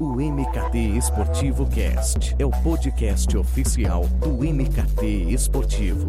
O MKT Esportivo Cast é o podcast oficial do MKT Esportivo.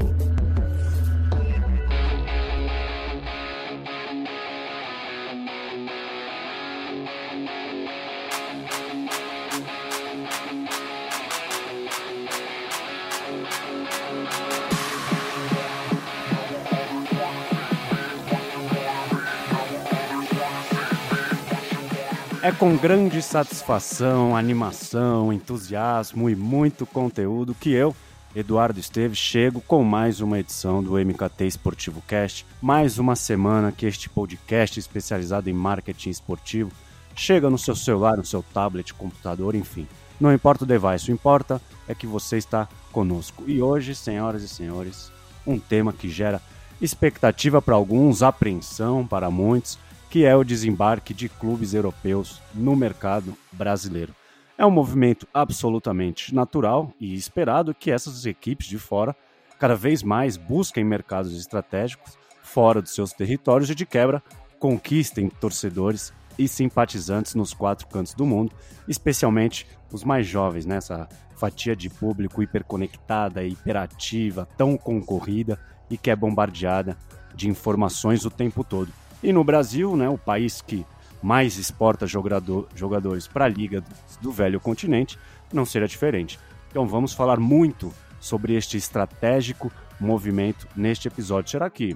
É com grande satisfação, animação, entusiasmo e muito conteúdo que eu, Eduardo Esteves, chego com mais uma edição do MKT Esportivo Cast. Mais uma semana que este podcast especializado em marketing esportivo chega no seu celular, no seu tablet, computador, enfim. Não importa o device, o importa é que você está conosco. E hoje, senhoras e senhores, um tema que gera expectativa para alguns, apreensão para muitos que é o desembarque de clubes europeus no mercado brasileiro. É um movimento absolutamente natural e esperado que essas equipes de fora cada vez mais busquem mercados estratégicos fora dos seus territórios e de quebra conquistem torcedores e simpatizantes nos quatro cantos do mundo, especialmente os mais jovens, nessa fatia de público hiperconectada, hiperativa, tão concorrida e que é bombardeada de informações o tempo todo. E no Brasil, né, o país que mais exporta jogador, jogadores para a Liga do Velho Continente, não será diferente. Então vamos falar muito sobre este estratégico movimento neste episódio. Será que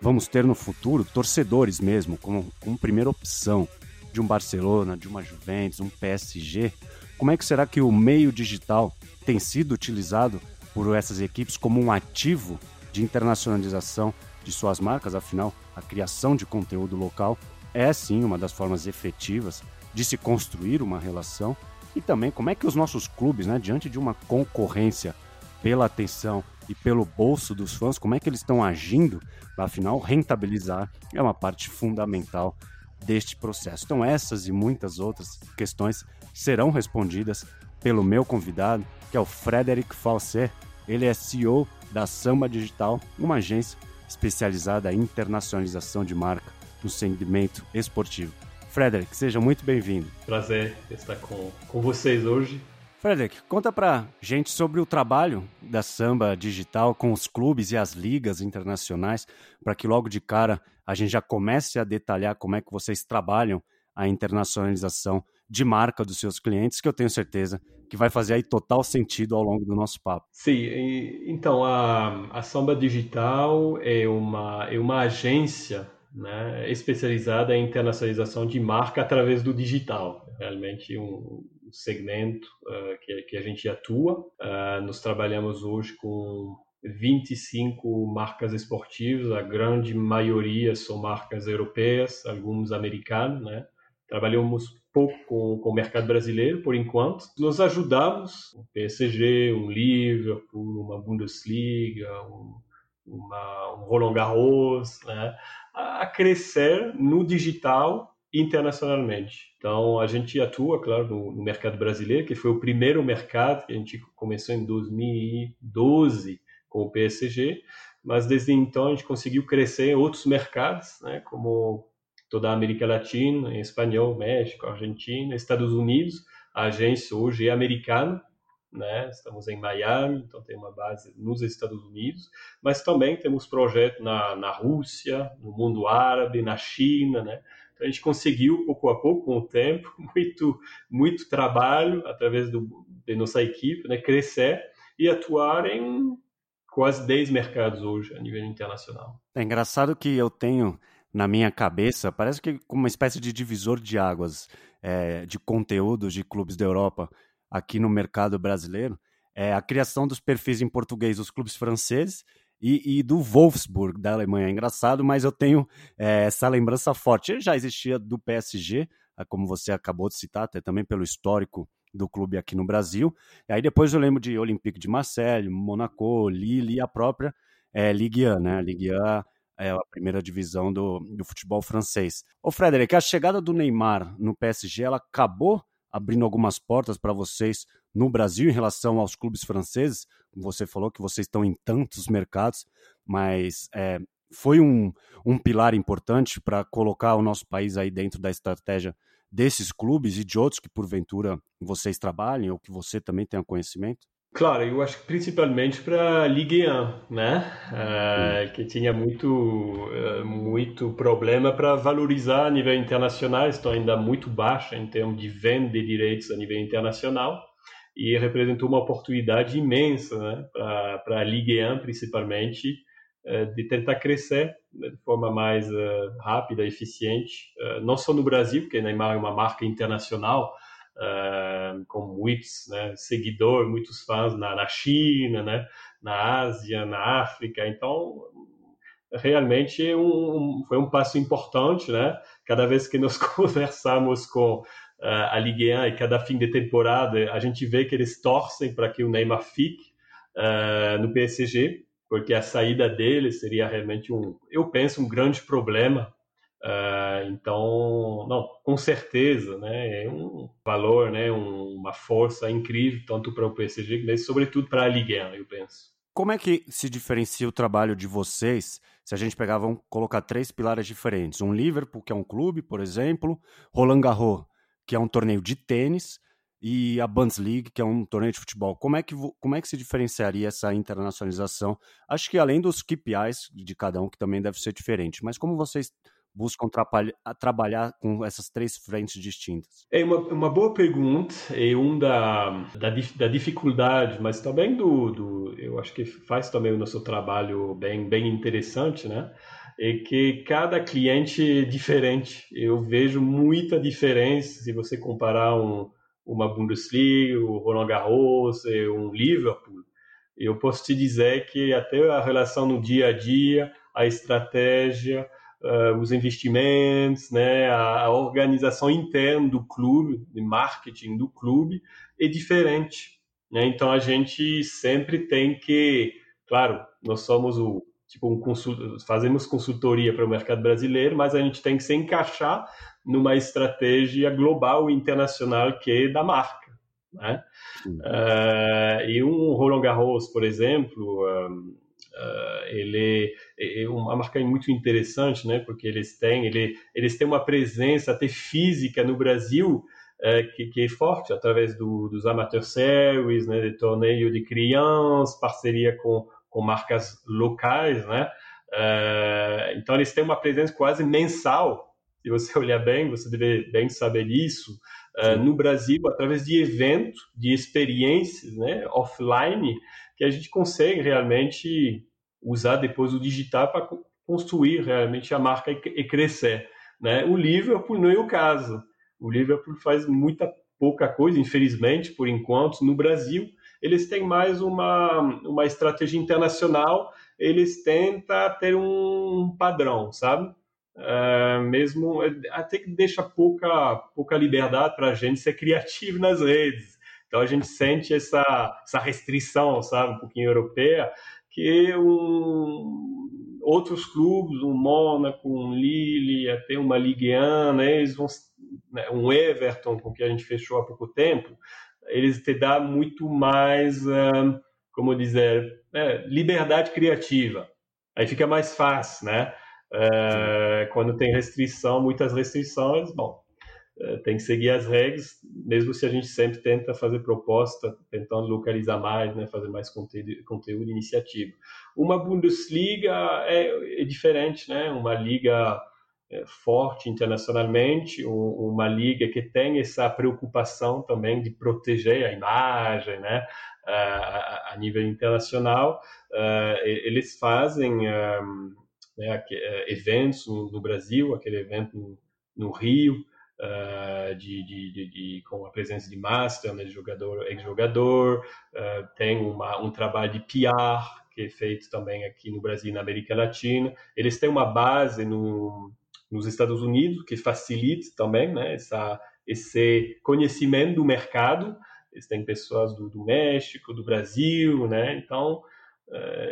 vamos ter no futuro torcedores mesmo, como, como primeira opção de um Barcelona, de uma Juventus, um PSG? Como é que será que o meio digital tem sido utilizado por essas equipes como um ativo de internacionalização de suas marcas? Afinal, a criação de conteúdo local é sim uma das formas efetivas de se construir uma relação e também como é que os nossos clubes, né, diante de uma concorrência pela atenção e pelo bolso dos fãs, como é que eles estão agindo afinal rentabilizar é uma parte fundamental deste processo. Então essas e muitas outras questões serão respondidas pelo meu convidado, que é o Frederic Falset. Ele é CEO da Samba Digital, uma agência especializada em internacionalização de marca no segmento esportivo. Frederick, seja muito bem-vindo. Prazer estar com, com vocês hoje. Frederick, conta pra gente sobre o trabalho da Samba Digital com os clubes e as ligas internacionais, para que logo de cara a gente já comece a detalhar como é que vocês trabalham a internacionalização de marca dos seus clientes, que eu tenho certeza que vai fazer aí total sentido ao longo do nosso papo. Sim, então a, a Samba Digital é uma, é uma agência né, especializada em internacionalização de marca através do digital. Realmente um segmento uh, que, que a gente atua. Uh, nós trabalhamos hoje com 25 marcas esportivas, a grande maioria são marcas europeias, alguns americanos, né? Trabalhamos pouco com, com o mercado brasileiro, por enquanto. Nós ajudamos o PSG, um Liverpool, uma Bundesliga, um, uma, um Roland Garros, né, a crescer no digital internacionalmente. Então, a gente atua, claro, no, no, mercado brasileiro, que foi o primeiro mercado que a gente começou em 2012 com o PSG, mas desde então a gente conseguiu crescer em outros mercados, né, como toda a América Latina, em espanhol, México, Argentina, Estados Unidos. A agência hoje é americana, né? Estamos em Miami, então tem uma base nos Estados Unidos, mas também temos projeto na, na Rússia, no mundo árabe, na China, né? Então a gente conseguiu pouco a pouco, com o tempo, muito muito trabalho através do, de nossa equipe, né? Crescer e atuar em quase 10 mercados hoje a nível internacional. É engraçado que eu tenho na minha cabeça, parece que como uma espécie de divisor de águas é, de conteúdos de clubes da Europa aqui no mercado brasileiro, é a criação dos perfis em português dos clubes franceses e, e, do Wolfsburg da Alemanha. É engraçado, mas eu tenho é, essa lembrança forte. Ele já existia do PSG, é, como você acabou de citar, até também pelo histórico do clube aqui no Brasil. E aí depois eu lembro de Olympique de Marseille, Monaco, Lille e a própria é, Ligue 1, né? Ligue 1 é, a primeira divisão do, do futebol francês. Ô Frederic, a chegada do Neymar no PSG, ela acabou abrindo algumas portas para vocês no Brasil em relação aos clubes franceses? Você falou que vocês estão em tantos mercados, mas é, foi um, um pilar importante para colocar o nosso país aí dentro da estratégia desses clubes e de outros que porventura vocês trabalhem ou que você também tenha conhecimento? Claro, eu acho que principalmente para Ligue 1, né? Uh, que tinha muito, uh, muito problema para valorizar a nível internacional, estão ainda muito baixa em termos de venda de direitos a nível internacional e representou uma oportunidade imensa né? para a Ligue 1, principalmente, uh, de tentar crescer de forma mais rápida, eficiente, não só no Brasil, porque Neymar é uma marca internacional, uh, com muitos né, seguidores, muitos fãs na, na China, né, na Ásia, na África. Então, realmente um, foi um passo importante, né? Cada vez que nós conversamos com uh, a Ligue 1 e cada fim de temporada, a gente vê que eles torcem para que o Neymar fique uh, no PSG, porque a saída dele seria realmente um, eu penso, um grande problema Uh, então, não, com certeza, né, é um valor, né, um, uma força incrível tanto para o PSG, mas sobretudo para a Ligue 1, eu penso. Como é que se diferencia o trabalho de vocês se a gente pegar, vamos colocar três pilares diferentes? Um Liverpool, que é um clube, por exemplo, Roland Garros, que é um torneio de tênis, e a Bundesliga, que é um torneio de futebol. Como é que, como é que se diferenciaria essa internacionalização? Acho que além dos KPIs de cada um, que também deve ser diferente, mas como vocês buscam trabalhar com essas três frentes distintas? É uma, uma boa pergunta, é um da, da, da dificuldade, mas também do, do, eu acho que faz também o nosso trabalho bem, bem interessante, né? É que cada cliente é diferente. Eu vejo muita diferença se você comparar um, uma Bundesliga, o Roland Garros, um Liverpool. Eu posso te dizer que até a relação no dia a dia, a estratégia, uh, os investimentos, né, a, a, organização interna do clube, de marketing do clube, é diferente. Né? Então a gente sempre tem que, claro, nós somos o tipo um consult, fazemos consultoria para o mercado brasileiro, mas a gente tem que se encaixar numa estratégia global e internacional que é da marca. Né? Uh, e um Roland Garros, por exemplo, um, Uh, ele é, é uma marca muito interessante, né? Porque eles têm, ele, eles têm uma presença até física no Brasil uh, que, que, é forte através do, dos amateur series, né? De torneio de crianças, parceria com, com marcas locais, né? Uh, então eles têm uma presença quase mensal. Se você olhar bem, você deve bem saber disso. no Brasil, através de eventos, de experiências, né? Offline que a gente consegue realmente usar depois o digital para construir realmente a marca e, crescer. Né? O Liverpool não é o caso. O Liverpool faz muita pouca coisa, infelizmente, por enquanto, no Brasil. Eles têm mais uma, uma estratégia internacional, eles tentam ter um padrão, sabe? Uh, mesmo até que deixa pouca, pouca liberdade para a gente ser criativo nas redes. Então a gente sente essa, essa restrição, sabe, um pouquinho europeia, que um, outros clubes, um Mônaco, um Lille, até uma Ligue 1, né, eles vão, né, um Everton, com que a gente fechou há pouco tempo, eles te dão muito mais, um, como dizer, é, liberdade criativa. Aí fica mais fácil, né? É, quando tem restrição, muitas restrições, bom, tem que seguir as regras, mesmo se a gente sempre tenta fazer proposta, tentando localizar mais, né, fazer mais conteúdo, conteúdo iniciativa. Uma Bundesliga é, é diferente, né, uma liga é, forte internacionalmente, uma liga que tem essa preocupação também de proteger a imagem, né, a, a nível internacional. Uh, eles fazem um, né, eventos no Brasil, aquele evento no Rio, uh, de, de, de, de, com a presença de master, né, de jogador, ex-jogador, uh, tem uma, um trabalho de PR que é feito também aqui no Brasil e na América Latina. Eles têm uma base no, nos Estados Unidos que facilita também né, essa, esse conhecimento do mercado. Eles têm pessoas do, do México, do Brasil, né? Então,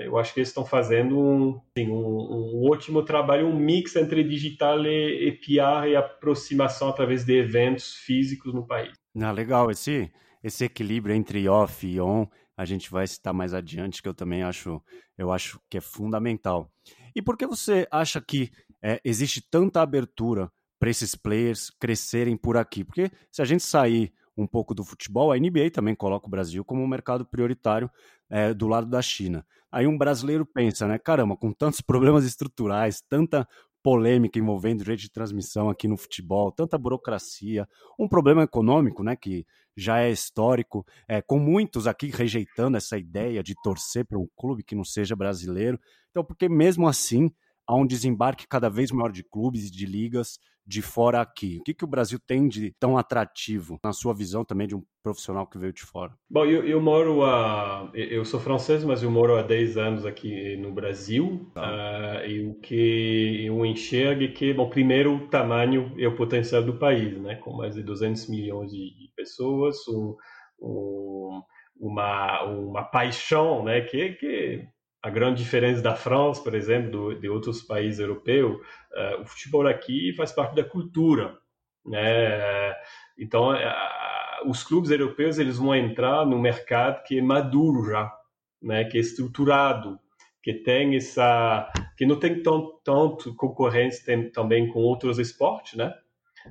eu acho que eles estão fazendo um, assim, um, um, ótimo trabalho, um mix entre digital e, e PR e aproximação através de eventos físicos no país. Ah, legal, esse, esse equilíbrio entre off e on, a gente vai citar mais adiante, que eu também acho, eu acho que é fundamental. E por que você acha que é, existe tanta abertura para esses players crescerem por aqui. Porque se a gente sair um pouco do futebol, a NBA também coloca o Brasil como um mercado prioritário é, do lado da China. Aí um brasileiro pensa, né? Caramba, com tantos problemas estruturais, tanta polêmica envolvendo direito de transmissão aqui no futebol, tanta burocracia, um problema econômico, né, que já é histórico, é, com muitos aqui rejeitando essa ideia de torcer para um clube que não seja brasileiro. Então, porque mesmo assim há um desembarque cada vez maior de clubes e de ligas de fora aqui? O que, que o Brasil tem de tão atrativo, na sua visão também de um profissional que veio de fora? Bom, eu, eu moro a. Eu sou francês, mas eu moro há 10 anos aqui no Brasil. Tá. Uh, e o que eu enxergo é que, bom, primeiro, o tamanho e o potencial do país, né? Com mais de 200 milhões de, de pessoas, um, um, uma, uma paixão, né? Que, que a grande diferença da França, por exemplo, do, de outros países europeus, uh, o futebol aqui faz parte da cultura, né? Então, uh, os clubes europeus eles vão entrar no mercado que é maduro já, né? Que é estruturado, que tem essa, que não tem tanto, tanto concorrência tem, também com outros esportes, né?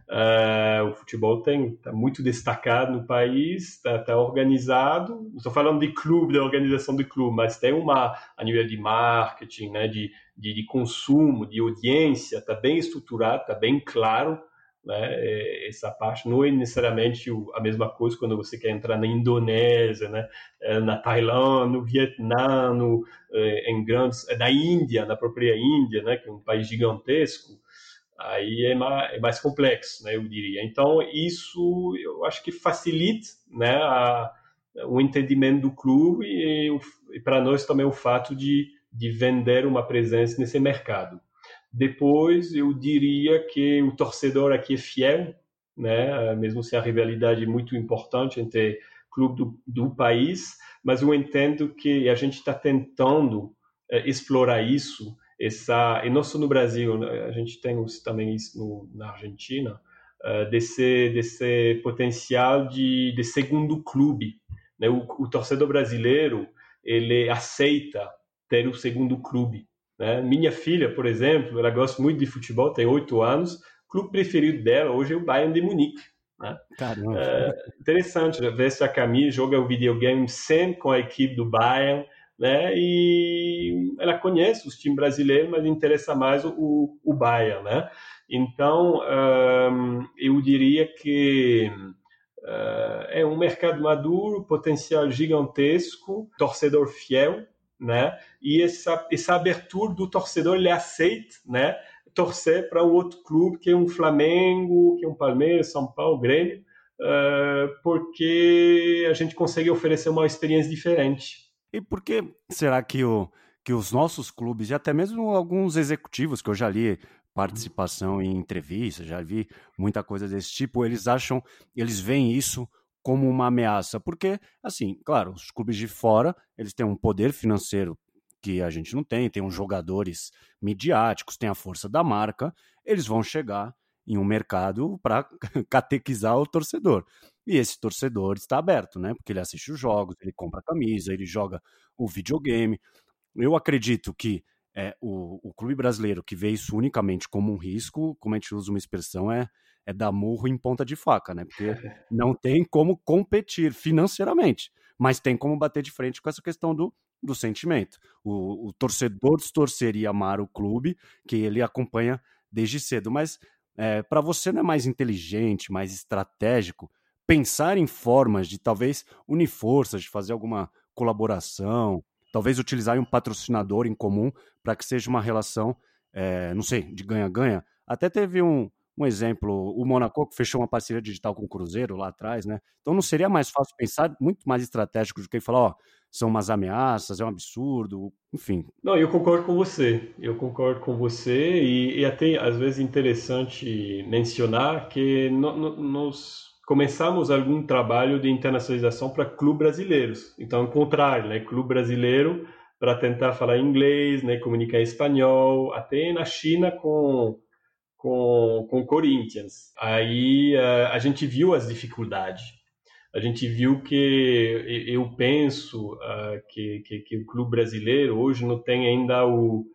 Uh, o futebol tem está muito destacado no país, está tá organizado. Estou falando de clube, da organização de clube, mas tem uma a nível de marketing, né, de, de, de consumo, de audiência, está bem estruturado, está bem claro. Né, é, essa parte não é necessariamente a mesma coisa quando você quer entrar na Indonésia, né, é, na Tailândia, no Vietnã, no, é, em grandes, da Índia, na própria Índia, né, que é um país gigantesco aí é mais, é mais, complexo, né, eu diria. Então, isso eu acho que facilita né, a, o entendimento do clube e, e para nós também o fato de, de vender uma presença nesse mercado. Depois, eu diria que o torcedor aqui é fiel, né, mesmo se a rivalidade é muito importante entre clube do, do país, mas eu entendo que a gente está tentando é, explorar isso essa e não só no Brasil, né? a gente tem também isso no, na Argentina, uh, desse desse potencial de, de segundo clube, né? O, o, torcedor brasileiro ele aceita ter o segundo clube, né? Minha filha, por exemplo, ela gosta muito de futebol, tem oito anos, o clube preferido dela hoje é o Bayern de Munique. Né? Uh, interessante, né? veste a camisa, joga o videogame sempre com a equipe do Bayern né? E ela conhece os times brasileiros, mas interessa mais o, o Bahia, né? Então, eu diria que uh, é um mercado maduro, potencial gigantesco, torcedor fiel, né? E essa, essa abertura do torcedor, ele aceita, né? Torcer para um outro clube, que é um Flamengo, que é um Palmeiras, São Paulo, Grêmio, uh, porque a gente consegue oferecer uma experiência diferente. E por que será que, o, que os nossos clubes, e até mesmo alguns executivos que eu já li participação em entrevistas, já vi muita coisa desse tipo, eles acham, eles veem isso como uma ameaça, porque, assim, claro, os clubes de fora, eles têm um poder financeiro que a gente não tem, tem uns jogadores midiáticos, tem a força da marca, eles vão chegar em um mercado para catequizar o torcedor. E esse torcedor está aberto, né? Porque ele assiste os jogos, ele compra a camisa, ele joga o videogame. Eu acredito que é, o, o, clube brasileiro que vê isso unicamente como um risco, como a gente usa uma expressão, é, é dar murro em ponta de faca, né? Porque não tem como competir financeiramente, mas tem como bater de frente com essa questão do, do sentimento. O, o torcedor distorcer e amar o clube que ele acompanha desde cedo, mas é, para você não é mais inteligente, mais estratégico pensar em formas de talvez unir forças, de fazer alguma colaboração, talvez utilizar um patrocinador em comum para que seja uma relação, é, não sei, de ganha-ganha. Até teve um, um exemplo, o Monaco que fechou uma parceria digital com o Cruzeiro lá atrás, né? Então não seria mais fácil pensar muito mais estratégico do que falar, ó, são umas ameaças, é um absurdo, enfim. Não, eu concordo com você. Eu concordo com você e, e até às vezes interessante mencionar que no, no, nós começamos algum trabalho de internacionalização para clubes brasileiros. Então, ao contrário, né, clube brasileiro para tentar falar inglês, né, comunicar espanhol, até na China com com, com Corinthians. Aí uh, a gente viu as dificuldades. A gente viu que eu penso uh, que, que, que, o clube brasileiro hoje não tem ainda o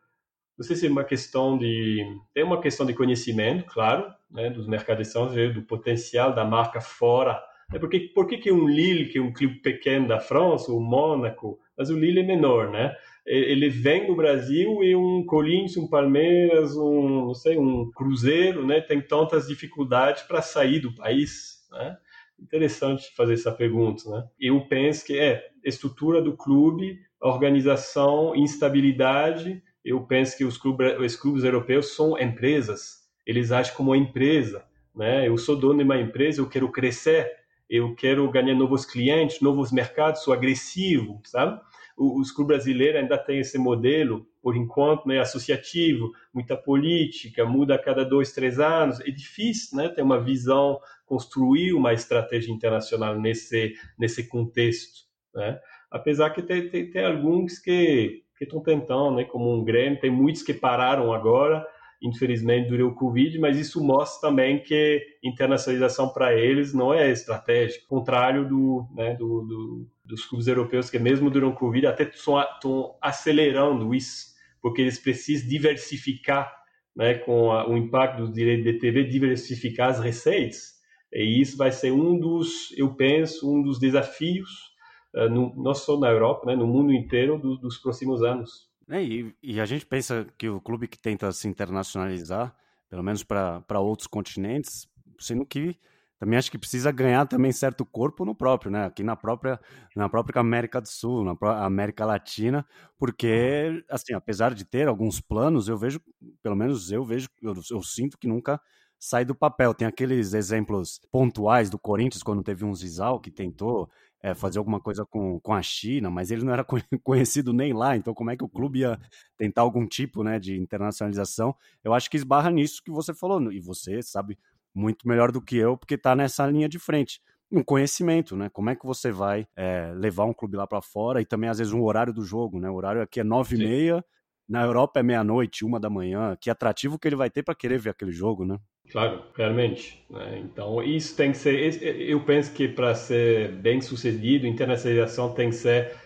não sei se é uma questão de tem uma questão de conhecimento, claro, né, dos mercados estrangeiros, do potencial da marca fora. É porque por que que um Lille, que é um clube pequeno da França, o Mônaco, mas o Lille é menor, né? Ele vem do Brasil e um Corinthians, um Palmeiras, um não sei, um Cruzeiro, né? Tem tantas dificuldades para sair do país, né? Interessante fazer essa pergunta, né? Eu penso que é estrutura do clube, organização, instabilidade eu penso que os clubes, os clubes europeus são empresas, eles agem como empresa, né? Eu sou dono de uma empresa, eu quero crescer, eu quero ganhar novos clientes, novos mercados, sou agressivo, sabe? Os clubes brasileiros ainda têm esse modelo, por enquanto, né, associativo, muita política, muda a cada dois, três anos. É difícil, né, ter uma visão, construir uma estratégia internacional nesse nesse contexto, né? Apesar que tem, tem, tem alguns que que estão tentando, né, como um Grêmio, tem muitos que pararam agora, infelizmente durante o Covid, mas isso mostra também que internacionalização para eles não é estratégico, contrário do, né, do, do, dos clubes europeus que mesmo durante o Covid até estão acelerando isso, porque eles precisam diversificar, né, com a, o impacto do direito de TV, diversificar as receitas, e isso vai ser um dos, eu penso, um dos desafios no, não só na Europa, né, no mundo inteiro do, dos próximos anos. É, e, e, a gente pensa que o clube que tenta se internacionalizar, pelo menos para outros continentes, sendo que também acho que precisa ganhar também certo corpo no próprio, né? Aqui na própria, na própria América do Sul, na América Latina, porque, assim, apesar de ter alguns planos, eu vejo, pelo menos eu vejo, eu, eu sinto que nunca sai do papel. Tem aqueles exemplos pontuais do Corinthians, quando teve um Zizal que tentou é, fazer alguma coisa com, com a China, mas ele não era conhecido nem lá, então como é que o clube ia tentar algum tipo né, de internacionalização? Eu acho que esbarra nisso que você falou, e você sabe muito melhor do que eu, porque está nessa linha de frente. Um conhecimento, né? Como é que você vai é, levar um clube lá para fora e também, às vezes, um horário do jogo, né? O horário aqui é nove e meia, na Europa é meia-noite, uma da manhã. Que atrativo que ele vai ter para querer ver aquele jogo, né? Claro, realmente. Né? Então, isso tem que ser. Eu penso que para ser bem sucedido, internacionalização tem que ser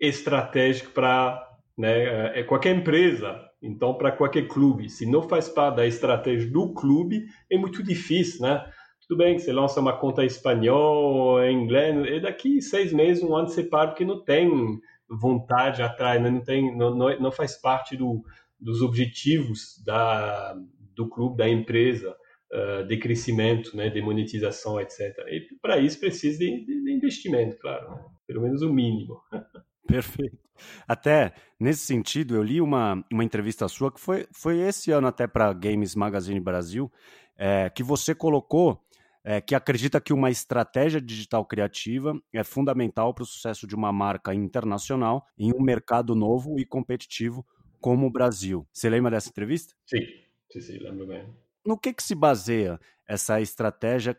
estratégico para né, é qualquer empresa. Então, para qualquer clube, se não faz parte da estratégia do clube, é muito difícil, né? Tudo bem que você lança uma conta espanhol, inglês, e daqui seis meses, um ano, você para porque não tem vontade atrás, né? não, tem, não, não, não faz parte do, dos objetivos da, do clube, da empresa, uh, de crescimento, né, de monetização, etc. E para isso precisa de, de investimento, claro, né? pelo menos o mínimo. Perfeito. Até nesse sentido, eu li uma, uma entrevista sua que foi, foi esse ano até para Games Magazine Brasil, é, que você colocou é, que acredita que uma estratégia digital criativa é fundamental para o sucesso de uma marca internacional em um mercado novo e competitivo como o Brasil. Você lembra dessa entrevista? Sim. Sim, sim, lembro bem. No que, que se baseia essa estratégia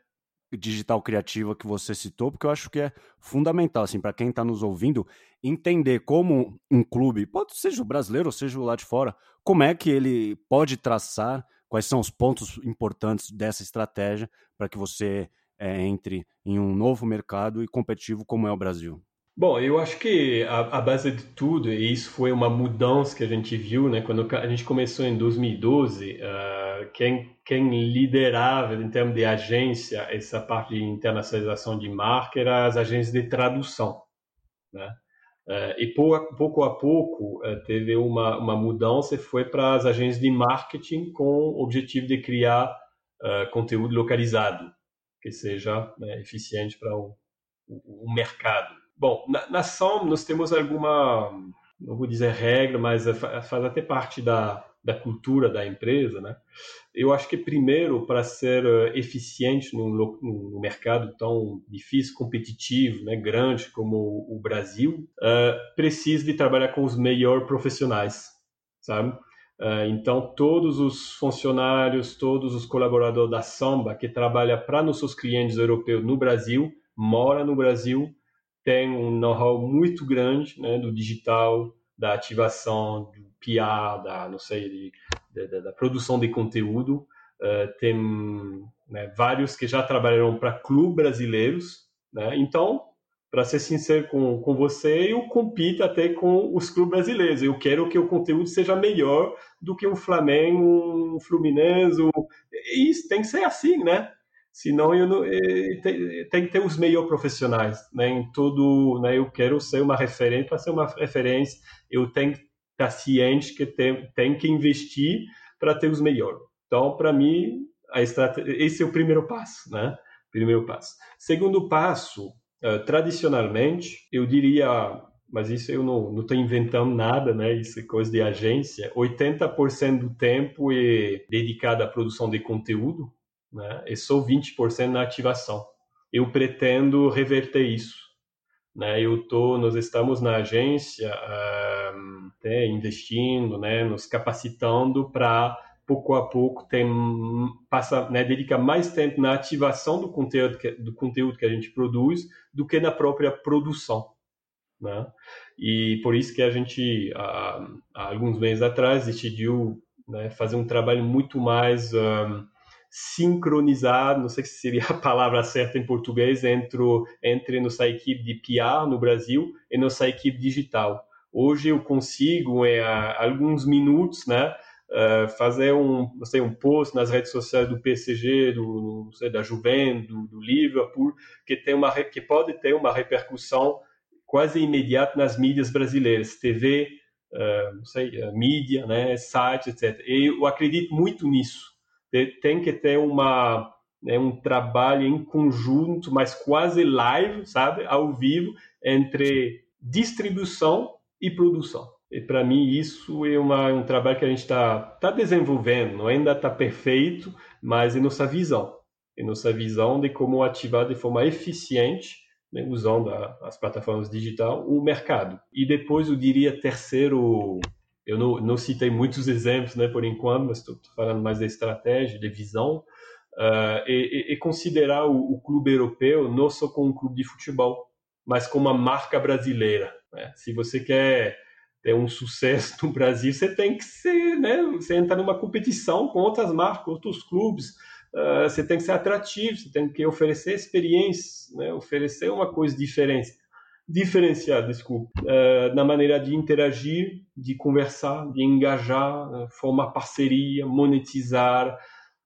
digital criativa que você citou, porque eu acho que é fundamental, assim, para quem está nos ouvindo, entender como um clube, pode seja o brasileiro ou seja o lá de fora, como é que ele pode traçar, quais são os pontos importantes dessa estratégia para que você é, entre em um novo mercado e competitivo como é o Brasil. Bom, eu acho que a, a, base de tudo, e isso foi uma mudança que a gente viu, né? Quando a gente começou em 2012, uh, ah, quem, quem liderava em termos de agência essa parte de internacionalização de marca eram as agências de tradução, né? Uh, e pouco, a pouco uh, teve uma, uma mudança e foi para as agências de marketing com o objetivo de criar conteúdo localizado, que seja né, eficiente para o, o, o mercado. Bom, na, na SOM nós temos alguma, não vou dizer regra, mas é, faz até parte da, da cultura da empresa, né? Eu acho que primeiro para ser eh, eficiente num, num, mercado tão difícil, competitivo, né, grande como o Brasil, uh, precisa de trabalhar com os melhores profissionais, sabe? Uh, então todos os funcionários, todos os colaboradores da Samba que trabalham para nossos clientes europeus no Brasil, mora no Brasil tem um know-how muito grande né, do digital, da ativação, do PR, da, não sei, de, de, da produção de conteúdo. Uh, tem né, vários que já trabalharam para clubes brasileiros. Né? Então, para ser sincero com, com você, eu compito até com os clubes brasileiros. Eu quero que o conteúdo seja melhor do que o Flamengo, o Fluminense. O... Isso tem que ser assim, né? Senão eu não, tem, tem que ter os melhores profissionais, né? Em tudo, né? Eu quero ser uma referência, para ser uma referência, eu tenho que estar ciente que tem, tem que investir para ter os melhores. Então, para mim, a esse é o primeiro passo, né? Primeiro passo. Segundo passo, uh, tradicionalmente, eu diria, mas isso eu não estou inventando nada, né? Isso é coisa de agência. 80% do tempo é dedicado à produção de conteúdo, né? E só 20% na ativação. Eu pretendo reverter isso. Né? Eu tô, nós estamos na agência uh, investindo, né? Nos capacitando para pouco a pouco tem passa né, dedica mais tempo na ativação do conteúdo que, do conteúdo que a gente produz do que na própria produção né? e por isso que a gente há, há alguns meses atrás decidiu né, fazer um trabalho muito mais sincronizado não sei se seria a palavra certa em português entre entre nossa equipe de PR no Brasil e nossa equipe digital hoje eu consigo em alguns minutos né Uh, fazer um, não sei, um post nas redes sociais do PCG, do, sei, da Juventus, do, do, Liverpool, que, tem uma, que pode ter uma repercussão quase imediata nas mídias brasileiras, TV, ah, não sei, mídia, né, site, etc. E eu acredito muito nisso. Tem que ter uma, né, um trabalho em conjunto, mas quase live, sabe, ao vivo, entre distribuição e produção. E para mim isso é uma, um trabalho que a gente está tá desenvolvendo, ainda está perfeito, mas é nossa visão. É nossa visão de como ativar de forma eficiente, né, usando a, as plataformas digitais, o mercado. E depois eu diria terceiro, eu não, não citei muitos exemplos né, por enquanto, mas estou falando mais da estratégia, de visão, uh, e, e, considerar o, o clube europeu não só como um clube de futebol, mas como uma marca brasileira. Né? Se você quer ter um sucesso no Brasil, você tem que ser, né? Você entra numa competição com outras marcas, outros clubes. Uh, você tem que ser atrativo, você tem que oferecer experiências, né? oferecer uma coisa diferente, diferenciada, desculpa, uh, na maneira de interagir, de conversar, de engajar, uh, formar parceria, monetizar,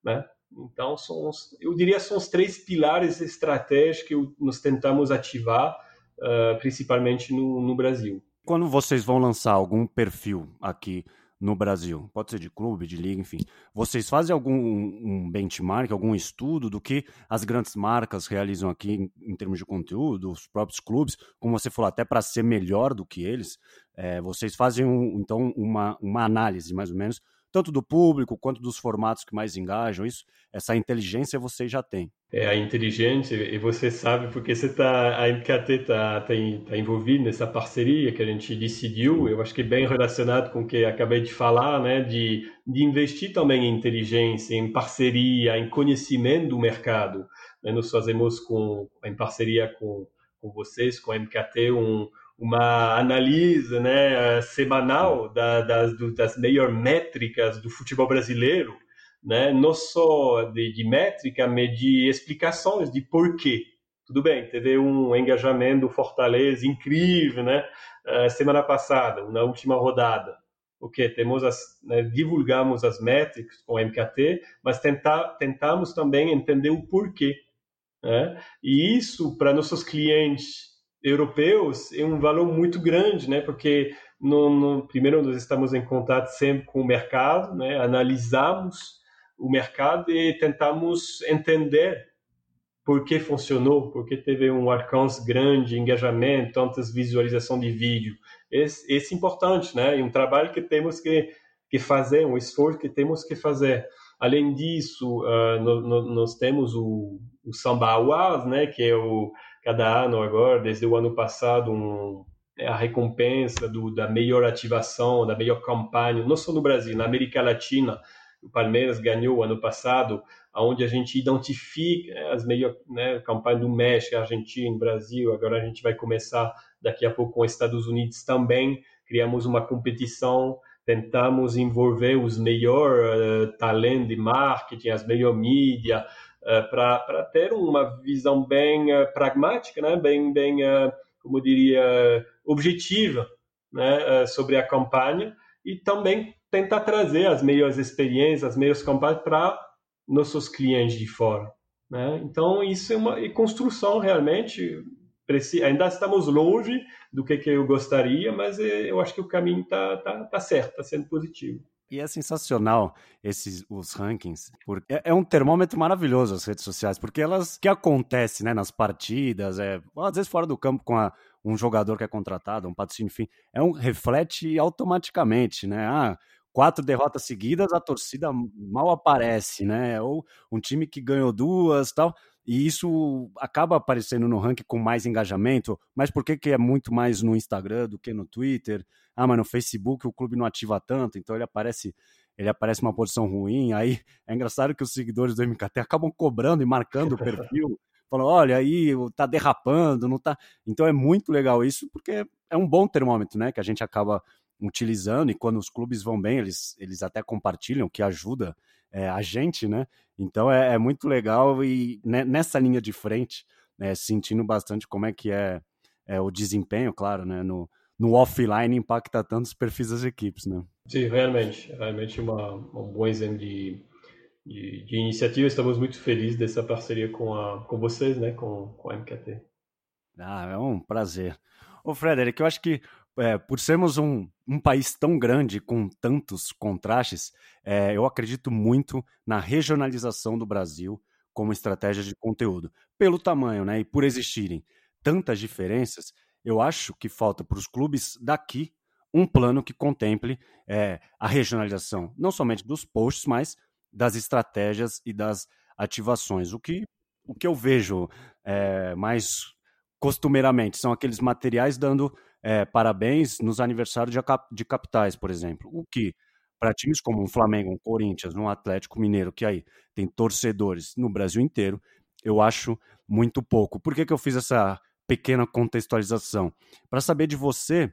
né? Então, são os, eu diria são os três pilares estratégicos que nós tentamos ativar, uh, principalmente no, no Brasil. Quando vocês vão lançar algum perfil aqui no Brasil, pode ser de clube, de liga, enfim, vocês fazem algum um benchmark, algum estudo do que as grandes marcas realizam aqui em, em termos de conteúdo, os próprios clubes, como você falou, até para ser melhor do que eles, é, vocês fazem um, então uma, uma análise mais ou menos tanto do público quanto dos formatos que mais engajam. Isso, essa inteligência você já tem. É a inteligência e você sabe porque você tá a MKT está tá, tá envolvido nessa parceria que a gente decidiu. Eu acho que é bem relacionado com o que acabei de falar, né? De, de investir também em inteligência, em parceria, em conhecimento do mercado. Né? Nós fazemos com em parceria com com vocês, com a MKT, um uma análise né, semanal da, das, do, das melhores métricas do futebol brasileiro, né, não só de, de métrica, mas de explicações de porquê. Tudo bem, teve um engajamento do Fortaleza incrível, né, semana passada, na última rodada. O que temos as, né, divulgamos as métricas com o MKT, mas tentar, tentamos também entender o porquê. Né? E isso para nossos clientes europeus é um valor muito grande, né? Porque no, no, primeiro nós estamos em contato sempre com o mercado, né? Analisamos o mercado e tentamos entender por que funcionou, por que teve um alcance grande, engajamento, tantas visualizações de vídeo. Esse, esse é importante, né? É um trabalho que temos que, que fazer, um esforço que temos que fazer. Além disso, uh, no, no, nós temos o, o Samba Awards, né? Que é o cada ano agora, desde o ano passado, um, é a recompensa do, da melhor ativação, da melhor campanha, não só no Brasil, na América Latina. O Palmeiras ganhou ano passado, onde a gente identifica né, as melhores né, campanhas do México, Argentina, Brasil. Agora a gente vai começar daqui a pouco com os Estados Unidos também. Criamos uma competição, tentamos envolver os melhores uh, talentos de marketing, as melhores mídias, para ter uma visão bem uh, pragmática, né? bem, bem como diria, objetiva né? sobre a campanha e também tentar trazer as melhores experiências, as melhores campanhas para nossos clientes de fora. Né? Então, isso é uma construção realmente. Ainda estamos longe do que, que eu gostaria, mas eu acho que o caminho está tá, tá certo, está sendo positivo. E é sensacional esses os rankings, porque é, é, um termômetro maravilhoso as redes sociais, porque elas que acontece, né, nas partidas, é, às vezes fora do campo com a, um jogador que é contratado, um patrocínio, enfim, é um reflete automaticamente, né? Ah, quatro derrotas seguidas, a torcida mal aparece, né? Ou um time que ganhou duas tal. E isso acaba aparecendo no ranking com mais engajamento, mas por que, que é muito mais no Instagram do que no Twitter? Ah, mas no Facebook o clube não ativa tanto, então ele aparece ele aparece uma posição ruim. Aí é engraçado que os seguidores do MKT acabam cobrando e marcando o perfil, falando: olha, aí tá derrapando, não tá. Então é muito legal isso, porque é um bom termômetro, né? Que a gente acaba utilizando e quando os clubes vão bem, eles, eles até compartilham, que ajuda é, a gente, né? Então é, é muito legal e né, nessa linha de frente, né, sentindo bastante como é que é, é o desempenho, claro, né? No, no offline impacta tanto os perfis das equipes, né? Sim, realmente, realmente uma, um bom exemplo de, de, de, iniciativa. Estamos muito felizes dessa parceria com, a, com vocês, né? Com, com a MQT. Ah, é um prazer. Ô, Frederic, eu acho que é, por sermos um, um país tão grande, com tantos contrastes, é, eu acredito muito na regionalização do Brasil como estratégia de conteúdo. Pelo tamanho, né, e por existirem tantas diferenças, eu acho que falta para os clubes daqui um plano que contemple é, a regionalização, não somente dos posts, mas das estratégias e das ativações. O que, o que eu vejo é, mais costumeiramente são aqueles materiais dando é, parabéns nos aniversários de, capitais, por exemplo. O que, para times como um Flamengo, um Corinthians, um Atlético Mineiro, que aí tem torcedores no Brasil inteiro, eu acho muito pouco. Por que, que eu fiz essa pequena contextualização? Para saber de você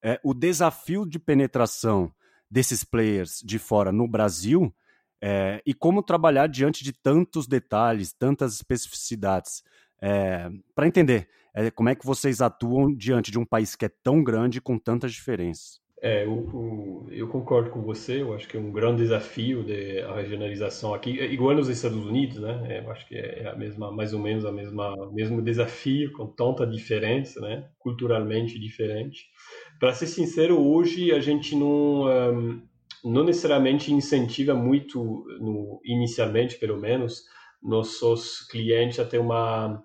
é, o desafio de penetração desses players de fora no Brasil é, e como trabalhar diante de tantos detalhes, tantas especificidades. É, para entender é, como é que vocês atuam diante de um país que é tão grande com tantas diferenças. É, eu, eu, concordo com você. Eu acho que é um grande desafio de, a regionalização aqui, é igual nos Estados Unidos, né? É, eu acho que é a mesma, mais ou menos a mesma, mesmo desafio com tanta diferença, né? Culturalmente diferente. Para ser sincero, hoje a gente não um, não necessariamente incentiva muito, no, inicialmente pelo menos, nossos clientes a ter uma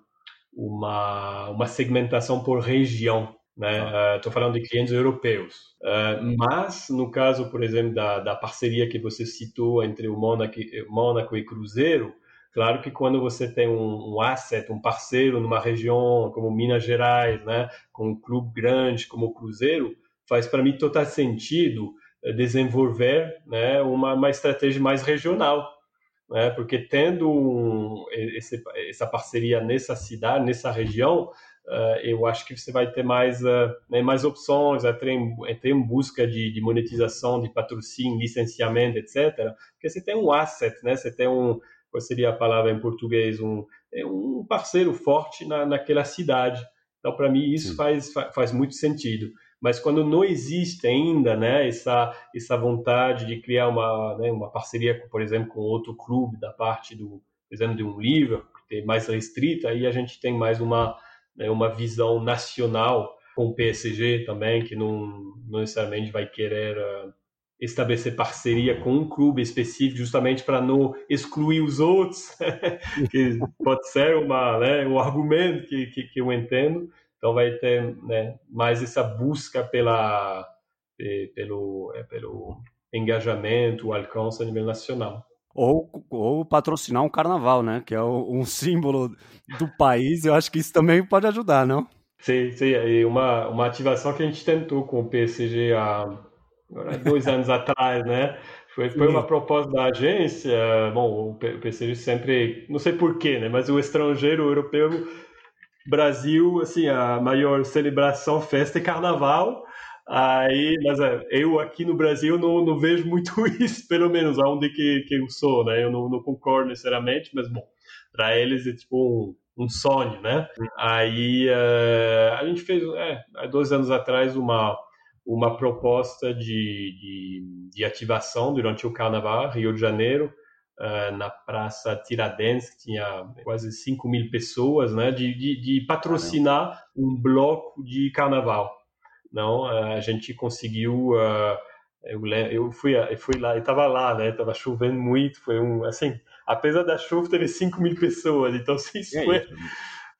uma, uma segmentação por região. Estou né? uh, falando de clientes europeus. Uh, mas, no caso, por exemplo, da, da parceria que você citou entre o Mônaco, Mônaco e Cruzeiro, claro que quando você tem um, um asset, um parceiro numa região como Minas Gerais, né, com um clube grande como o Cruzeiro, faz para mim total sentido eh, desenvolver né, uma, uma estratégia mais regional né? porque tendo um, esse, essa parceria nessa cidade, nessa região, uh, eu acho que você vai ter mais, uh, né, mais opções, ter em, ter em busca de, de, monetização, de patrocínio, licenciamento, etc. Porque você tem um asset, né? você tem um, qual seria a palavra em português, um, é um parceiro forte na, naquela cidade. Então, para mim, isso faz, faz muito sentido mas quando não existe ainda né, essa, essa vontade de criar uma, né, uma parceria, por exemplo, com outro clube da parte do, por exemplo, de um livro, que é mais restrita, aí a gente tem mais uma, né, uma visão nacional com o PSG também, que não, não necessariamente vai querer uh, estabelecer parceria com um clube específico, justamente para não excluir os outros, que pode ser uma, né, um argumento que, que, que eu entendo, então vai ter né, mais essa busca pela, pelo, é, pelo engajamento, o alcance a nível nacional. Ou, ou patrocinar um carnaval, né? Que é um símbolo do país. Eu acho que isso também pode ajudar, não? Sim, sim. E uma, uma ativação que a gente tentou com o PSG há dois anos atrás, né? Foi, foi uma proposta da agência. Bom, o PSG sempre, não sei porquê, né? Mas o estrangeiro europeu Brasil, assim, a maior celebração, festa é carnaval. Aí, mas é, eu aqui no Brasil não, não vejo muito isso, pelo menos aonde que, que eu sou, né? Eu não, não concordo necessariamente, mas bom, para eles é tipo um, um sonho, né? Aí uh, a gente fez, é, há dois anos atrás, uma uma proposta de, de, de ativação durante o Carnaval, Rio de Janeiro, uh, na Praça Tiradentes, que tinha quase 5 mil pessoas, né, de, de, de patrocinar um bloco de Carnaval. Não, uh, a gente conseguiu uh, eu, eu fui, eu fui lá, estava lá, né? Tava chovendo muito, foi um, assim, apesar da chuva, teve 5 mil pessoas, então assim, isso foi,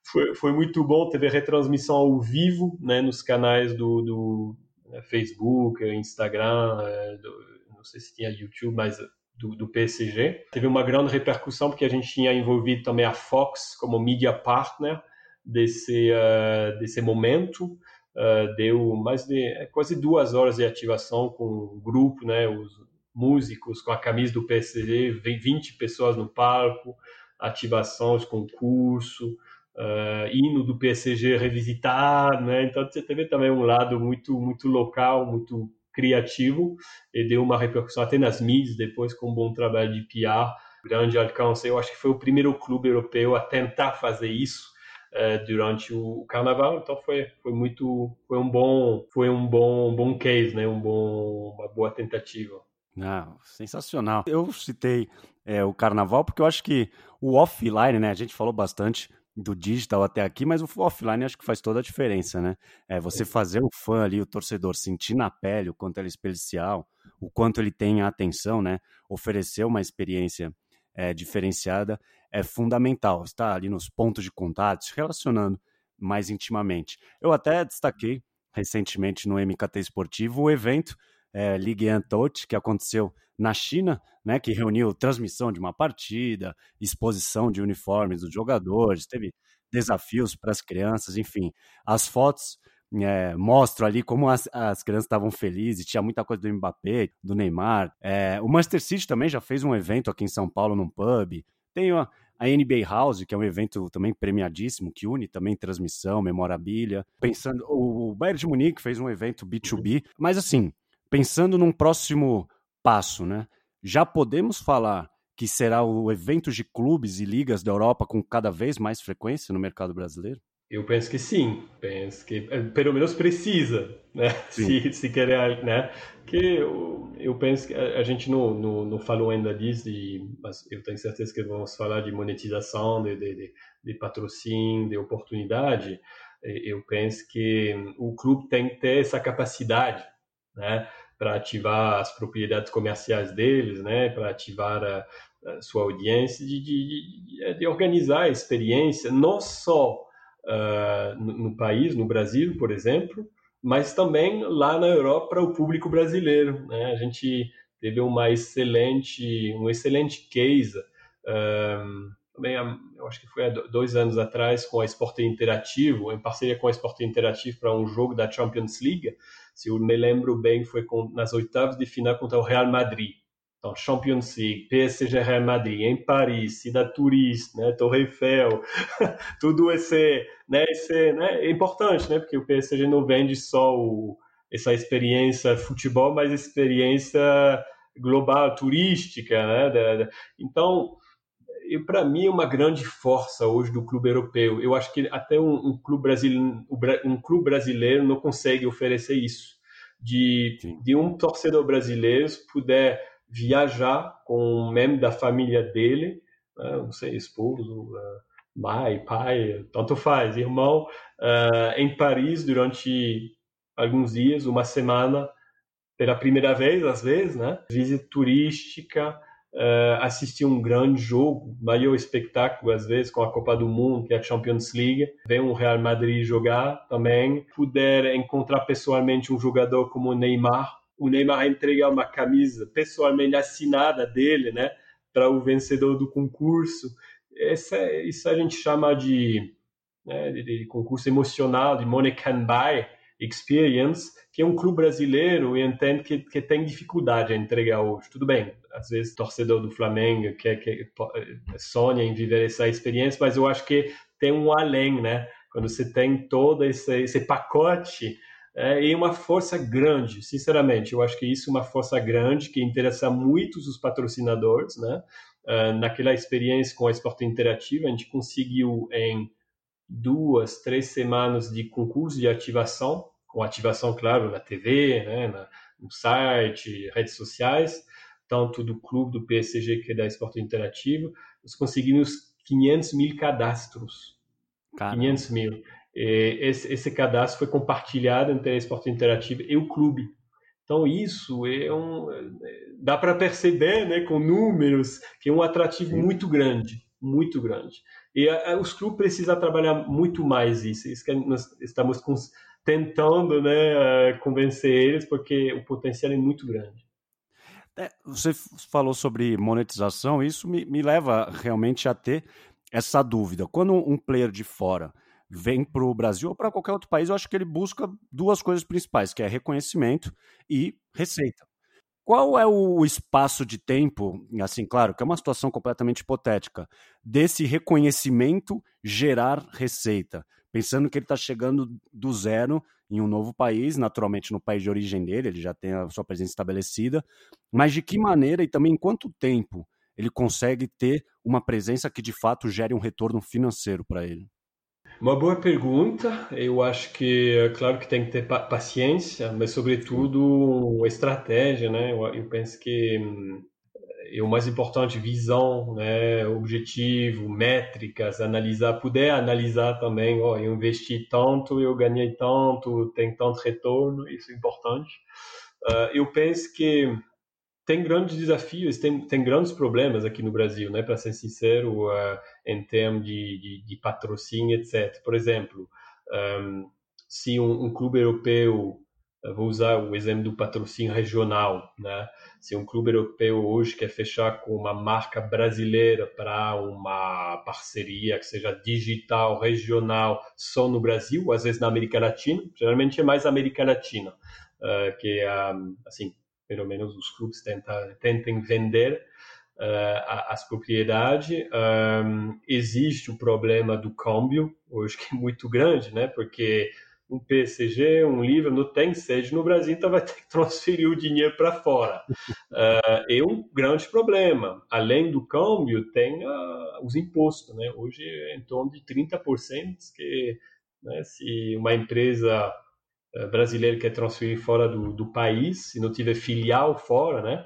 foi, foi, muito bom. Teve retransmissão ao vivo, né? Nos canais do, do né, Facebook, Instagram, é, do, não sei se tinha YouTube, mas do, do, PSG. Teve uma grande repercussão porque a gente tinha envolvido também a Fox como media partner desse, uh, desse momento. Uh, deu mais de é, quase duas horas de ativação com o grupo, né, os músicos com a camisa do PSG, 20 pessoas no palco, ativações, concurso, uh, hino do PSG revisitar, né? Então você teve também um lado muito muito local, muito criativo e deu uma repercussão até nas mídias depois com um bom trabalho de PR, grande alcance. Eu acho que foi o primeiro clube europeu a tentar fazer isso uh, durante o carnaval, então foi foi muito foi um bom foi um bom bom case, né? Um bom uma boa tentativa. Ah, sensacional. Eu citei é, o carnaval porque eu acho que o offline, né? A gente falou bastante do digital até aqui, mas o offline acho que faz toda a diferença, né? É você fazer o fã ali, o torcedor sentir na pele o quanto ele é especial, o quanto ele tem a atenção, né? Oferecer uma experiência é, diferenciada é fundamental. Estar ali nos pontos de contato, se relacionando mais intimamente. Eu até destaquei recentemente no MKT Esportivo o evento é, Ligue 1 Touch, que aconteceu na China, né, que reuniu transmissão de uma partida, exposição de uniformes dos jogadores, teve desafios para as crianças, enfim. As fotos é, mostram ali como as, as crianças estavam felizes, tinha muita coisa do Mbappé, do Neymar. É, o Manchester City também já fez um evento aqui em São Paulo, num pub. Tem a, a NBA House, que é um evento também premiadíssimo, que une também transmissão, memorabilia. Pensando, o, o Bayern de Munique fez um evento B2B, mas assim, pensando num próximo passo, né? Já podemos falar que será o evento de clubes e ligas da Europa com cada vez mais frequência no mercado brasileiro? Eu penso que sim, penso que eh, pelo menos precisa, né? Se, se querer, né? Que eu, eu penso que a, gente não, não, não, falou ainda disso, de, mas eu tenho certeza que vamos falar de monetização, de, de, de, de patrocínio, de oportunidade. Eu penso que o clube tem que ter essa capacidade, né? para ativar as propriedades comerciais deles, né, para ativar a, a, sua audiência, de, de, de, organizar a experiência, não só uh, no, no, país, no Brasil, por exemplo, mas também lá na Europa para o público brasileiro. Né? A gente teve uma excelente, um excelente case, um, também, eu acho que foi há dois anos atrás, com a Esporte Interativo, em parceria com a Esporte Interativo para um jogo da Champions League, se eu me lembro bem, foi com, nas oitavas de final contra o Real Madrid. Então, Champions League, PSG Real Madrid, em Paris, Cidade Touriste, né, Torre Eiffel, tudo esse, né, esse, né, é importante, né, porque o PSG não vende só o, essa experiência futebol, mas experiência global, turística, né, então, para mim é uma grande força hoje do clube europeu. Eu acho que até um, um clube brasileiro, um clube brasileiro não consegue oferecer isso. De, de um torcedor brasileiro puder viajar com um membro da família dele, né, não sei, esposo, uh, mãe, pai, tanto faz, irmão, uh, em Paris durante alguns dias, uma semana, pela primeira vez, às vezes, né? Visita turística, uh, assistir um grande jogo, maior espetáculo às vezes com a Copa do Mundo, que é a Champions League, ver um Real Madrid jogar também, puder encontrar pessoalmente um jogador como o Neymar, o Neymar entregar uma camisa pessoalmente assinada dele, né, para o vencedor do concurso. Essa, isso a gente chama de, né, de concurso emocional, de money can buy experience, que é um clube brasileiro e entende que, que tem dificuldade a entregar hoje. Tudo bem, às vezes torcedor do Flamengo quer, quer sonha em viver essa experiência, mas eu acho que tem um além, né? Quando você tem todo esse, esse pacote é, e uma força grande, sinceramente, eu acho que isso é uma força grande que interessa muito os patrocinadores, né? uh, naquela experiência com a Esporte Interativo, a gente conseguiu em duas, três semanas de concurso de ativação, com ativação, claro, na TV, né, na, no site, redes sociais, tanto do clube do PSG que é da Esporte Interativo, nós conseguimos 500 mil cadastros. Caramba. 500 mil. Esse, esse, cadastro foi compartilhado entre a Esporte Interativo e o clube. Então isso é um, dá para perceber, né, com números, que é um atrativo Sim. muito grande, muito grande. E a, a, os clubes precisam trabalhar muito mais isso. Isso que nós estamos tentando, né, convencer eles, porque o potencial é muito grande. É, você falou sobre monetização, isso me, me leva realmente a ter essa dúvida. Quando um player de fora vem para o Brasil ou para qualquer outro país, eu acho que ele busca duas coisas principais, que é reconhecimento e receita. Qual é o espaço de tempo, assim, claro, que é uma situação completamente hipotética, desse reconhecimento gerar receita? Pensando que ele está chegando do zero em um novo país, naturalmente no país de origem dele, ele já tem a sua presença estabelecida, mas de que maneira e também em quanto tempo ele consegue ter uma presença que de fato gere um retorno financeiro para ele? Uma boa pergunta. Eu acho que, é claro que tem que ter paciência, mas sobretudo estratégia, né? Eu, eu penso que hum, é o mais importante visão, né, objetivo, métricas, analisar, puder analisar também, ó, eu investi tanto, eu ganhei tanto, tem tanto retorno, isso é importante. Uh, eu penso que tem grandes desafios, tem, tem grandes problemas aqui no Brasil, né, para ser sincero, uh, em termos de, de, de, patrocínio, etc. Por exemplo, um, se um, um clube europeu vou usar o exemplo do patrocínio regional, né? Se um clube europeu hoje quer fechar com uma marca brasileira para uma parceria que seja digital, regional, só no Brasil, às vezes na América Latina, geralmente é mais América Latina, uh, que um, assim, pelo menos os clubes tentam, tentem vender as propriedades. Um, existe o problema do câmbio, hoje que é muito grande, né? Porque um PSG, um livro, não tem sede no Brasil, então vai ter que transferir o dinheiro para fora. Uh, é um grande problema. Além do câmbio, tem uh, os impostos. Né? Hoje é em torno de 30%, que né, se uma empresa uh, brasileira quer transferir fora do, do país, se não tiver filial fora, né,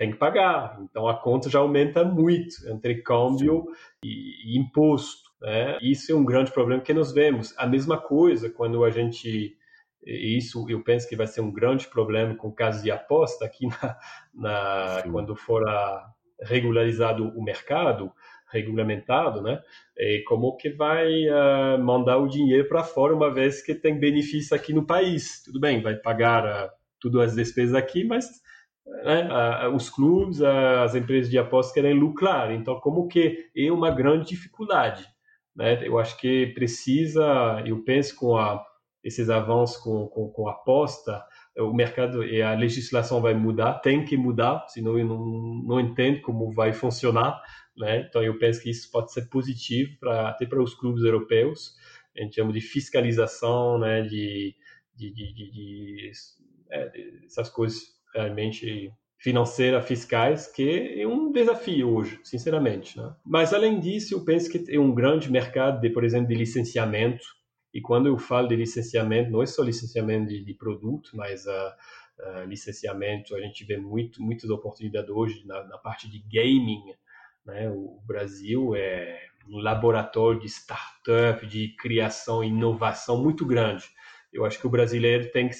tem que pagar. Então a conta já aumenta muito entre câmbio e, e imposto. Né? Isso é um grande problema que nós vemos. A mesma coisa quando a gente isso eu penso que vai ser um grande problema com casos de aposta aqui na, na quando for regularizado o mercado regulamentado, né? E como que vai uh, mandar o dinheiro para fora uma vez que tem benefício aqui no país? Tudo bem, vai pagar uh, tudo as despesas aqui, mas né, os clubes, as empresas de aposta querem lucrar. Então, como que é uma grande dificuldade? Né? Eu acho que precisa, eu penso com a, esses avanços com, com, com a aposta, o mercado e a legislação vai mudar, tem que mudar, senão eu não, não entendo como vai funcionar. Né? Então eu penso que isso pode ser positivo para até para os clubes europeus, em termos de fiscalização, né? de, de, de, de, de, é, essas coisas realmente financeira, fiscais, que é um desafio hoje, sinceramente. Né? Mas, além disso, eu penso que é um grande mercado, de, por exemplo, de licenciamento. E quando eu falo de licenciamento, não é só licenciamento de, de produto, mas uh, uh, licenciamento, a gente vê muito, muitas oportunidades hoje na, na parte de gaming. Né? O Brasil é um laboratório de startup, de criação inovação muito grande. Eu acho que o brasileiro tem que,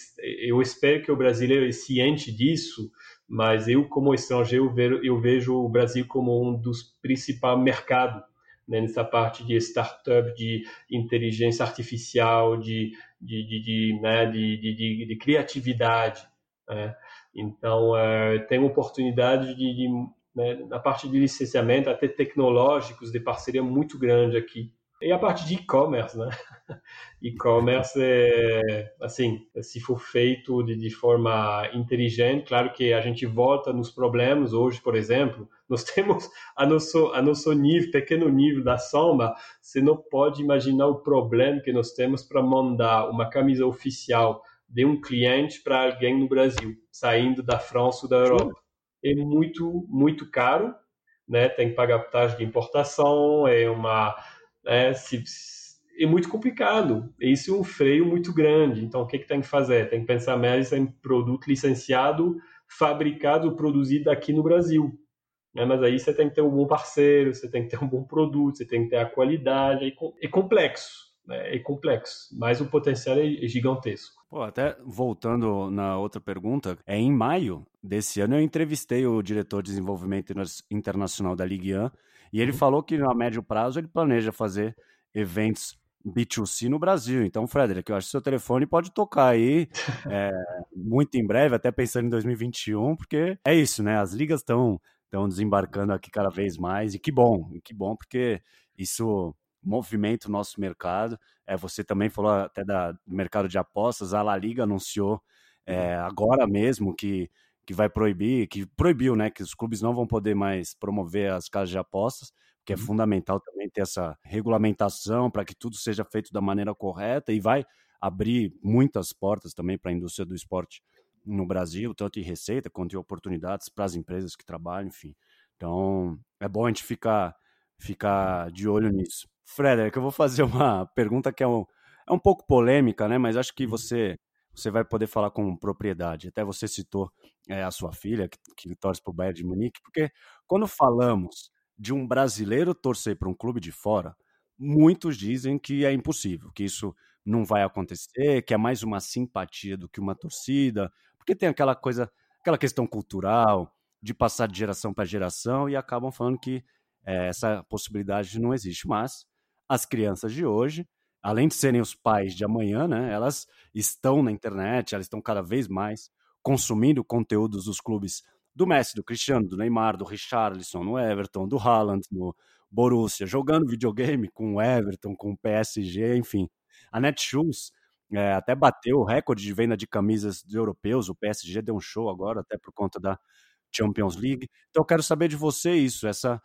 eu espero que o brasileiro é ciente disso, mas eu como estrangeiro eu vejo o Brasil como um dos principais mercados né, nessa parte de startup, de inteligência artificial, de, de, de, de, né, de, de, de criatividade. Né? Então, é, tem oportunidade de, de né, na parte de licenciamento, até tecnológicos, de parceria muito grande aqui. E a parte de e-commerce, né? E-commerce é, assim, se for feito de, de, forma inteligente, claro que a gente volta nos problemas. Hoje, por exemplo, nós temos a nosso, a nosso nível, pequeno nível da soma, você não pode imaginar o problema que nós temos para mandar uma camisa oficial de um cliente para alguém no Brasil, saindo da França ou da Europa. É muito, muito caro né? Tem que pagar taxa de importação, é uma, né? Se, é muito complicado. Isso é um freio muito grande. Então, o que, que tem que fazer? Tem que pensar mais em produto licenciado, fabricado, produzido aqui no Brasil. Né? Mas aí você tem que ter um bom parceiro, você tem que ter um bom produto, você tem que ter a qualidade. É, é complexo né, é complexo, mas o potencial é gigantesco. Pô, até voltando na outra pergunta, é em maio desse ano eu entrevistei o diretor de desenvolvimento internacional da Ligue 1 e ele uhum. falou que a médio prazo ele planeja fazer eventos B2C no Brasil. Então, Frederick, eu acho que seu telefone pode tocar aí é, muito em breve, até pensando em 2021, porque é isso, né? As ligas estão estão desembarcando aqui cada vez mais e que bom, e que bom porque isso movimenta o nosso mercado. É, você também falou até da, do mercado de apostas, a La Liga anunciou é, agora mesmo que, que vai proibir, que proibiu, né, que os clubes não vão poder mais promover as casas de apostas, que é uhum. fundamental também ter essa regulamentação para que tudo seja feito da maneira correta e vai abrir muitas portas também para a indústria do esporte no Brasil, tanto em receita quanto em oportunidades para as empresas que trabalham, enfim. Então, é bom a gente ficar, ficar de olho nisso. Frederick, eu vou fazer uma pergunta que é um, é um pouco polêmica, né? Mas acho que uhum. você você vai poder falar com propriedade. Até você citou é, a sua filha, que, que torce para o Bayern de Munique, porque quando falamos de um brasileiro torcer para um clube de fora, muitos dizem que é impossível, que isso não vai acontecer, que é mais uma simpatia do que uma torcida, porque tem aquela coisa, aquela questão cultural de passar de geração para geração e acabam falando que é, essa possibilidade não existe. Mas as crianças de hoje, além de serem os pais de amanhã, né, elas estão na internet, elas estão cada vez mais consumindo conteúdos dos clubes do Messi, do Cristiano, do Neymar, do Richarlison, no Everton, do Haaland, no Borussia, jogando videogame com o Everton, com o PSG, enfim. A Netshoes é, até bateu o recorde de venda de camisas de europeus, o PSG deu um show agora, até por conta da Champions League. Então eu quero saber de você isso, essa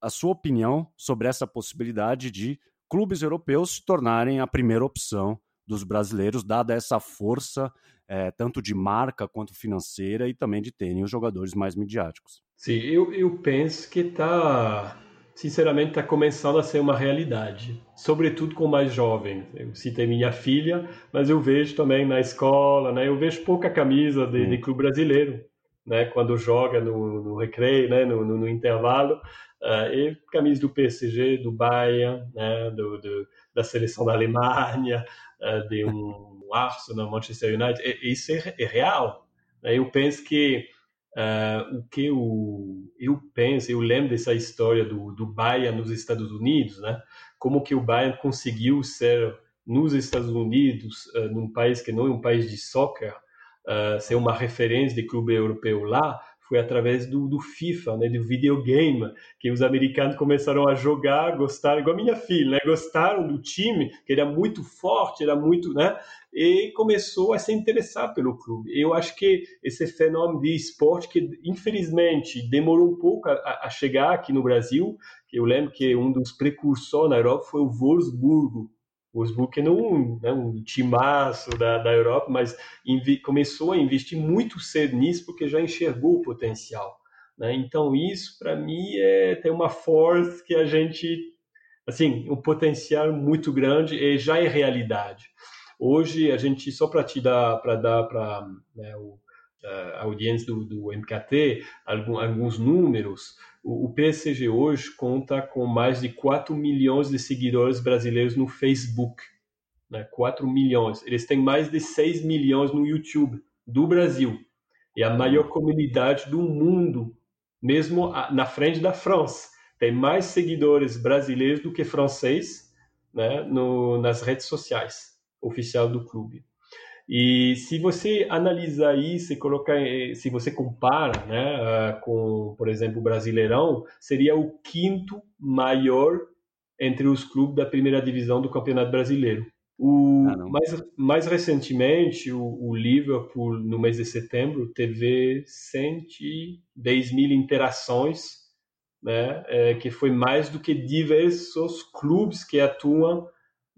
a sua opinião sobre essa possibilidade de clubes europeus se tornarem a primeira opção dos brasileiros, dada essa força é, tanto de marca quanto financeira e também de terem os jogadores mais midiáticos. Sim, eu, eu penso que está, sinceramente, está começando a ser uma realidade, sobretudo com mais jovens. Eu citei minha filha, mas eu vejo também na escola, né? Eu vejo pouca camisa de, hum. de clube brasileiro, né? Quando joga no, no recreio, né? no, no, no intervalo, Uh, e camisa do PSG, do Bayern, né, do, do, da seleção da Alemanha, uh, de um Arsenal, Manchester United, e, isso é, é real. Né? Eu penso que uh, o que eu, eu penso, eu lembro dessa história do, do Bayern nos Estados Unidos, né? como que o Bayern conseguiu ser nos Estados Unidos, num país que não é um país de soccer, ser uma referência de clube europeu lá, foi através do, do FIFA, né, do videogame, que os americanos começaram a jogar, gostar, igual a minha filha, né, gostaram do time, que era muito forte, era muito, né, e começou a se interessar pelo clube. Eu acho que esse fenômeno de esporte, que infelizmente demorou um pouco a, a chegar aqui no Brasil, eu lembro que um dos precursores na Europa foi o Wolfsburgo, Wolfsburg é um timaço da, da Europa, mas começou a investir muito cedo nisso porque já enxergou o potencial. Né? Então isso para mim é tem uma força que a gente assim um potencial muito grande e já é realidade. Hoje a gente só para te dar para dar para né, a audiência do, do MKT algum, alguns números o, PSG hoje conta com mais de 4 milhões de seguidores brasileiros no Facebook. Né? 4 milhões. Eles têm mais de 6 milhões no YouTube do Brasil. É a maior comunidade do mundo, mesmo na frente da França. Tem mais seguidores brasileiros do que franceses né? no, nas redes sociais oficial do clube. E se você analisar isso e colocar, eh, se você compara, né, ah, com, por exemplo, o Brasileirão, seria o quinto maior entre os clubes da primeira divisão do Campeonato Brasileiro. O, ah, mais, mais recentemente, o, o, Liverpool, no mês de setembro, teve 110 mil interações, né, é, que foi mais do que diversos clubes que atuam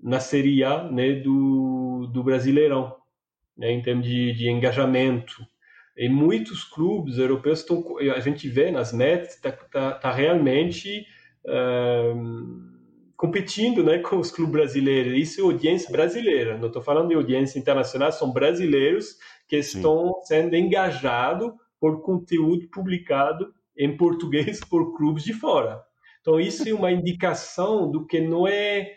na Série A né, do, do Brasileirão né, em termos de, de engajamento. e muitos clubes europeus estão, a gente vê nas metas, está tá, tá realmente uh, competindo né, com os clubes brasileiros. Isso é audiência brasileira, não estou falando de audiência internacional, são brasileiros que estão Sim. sendo engajados por conteúdo publicado em português por clubes de fora. Então, isso é uma indicação do que não é.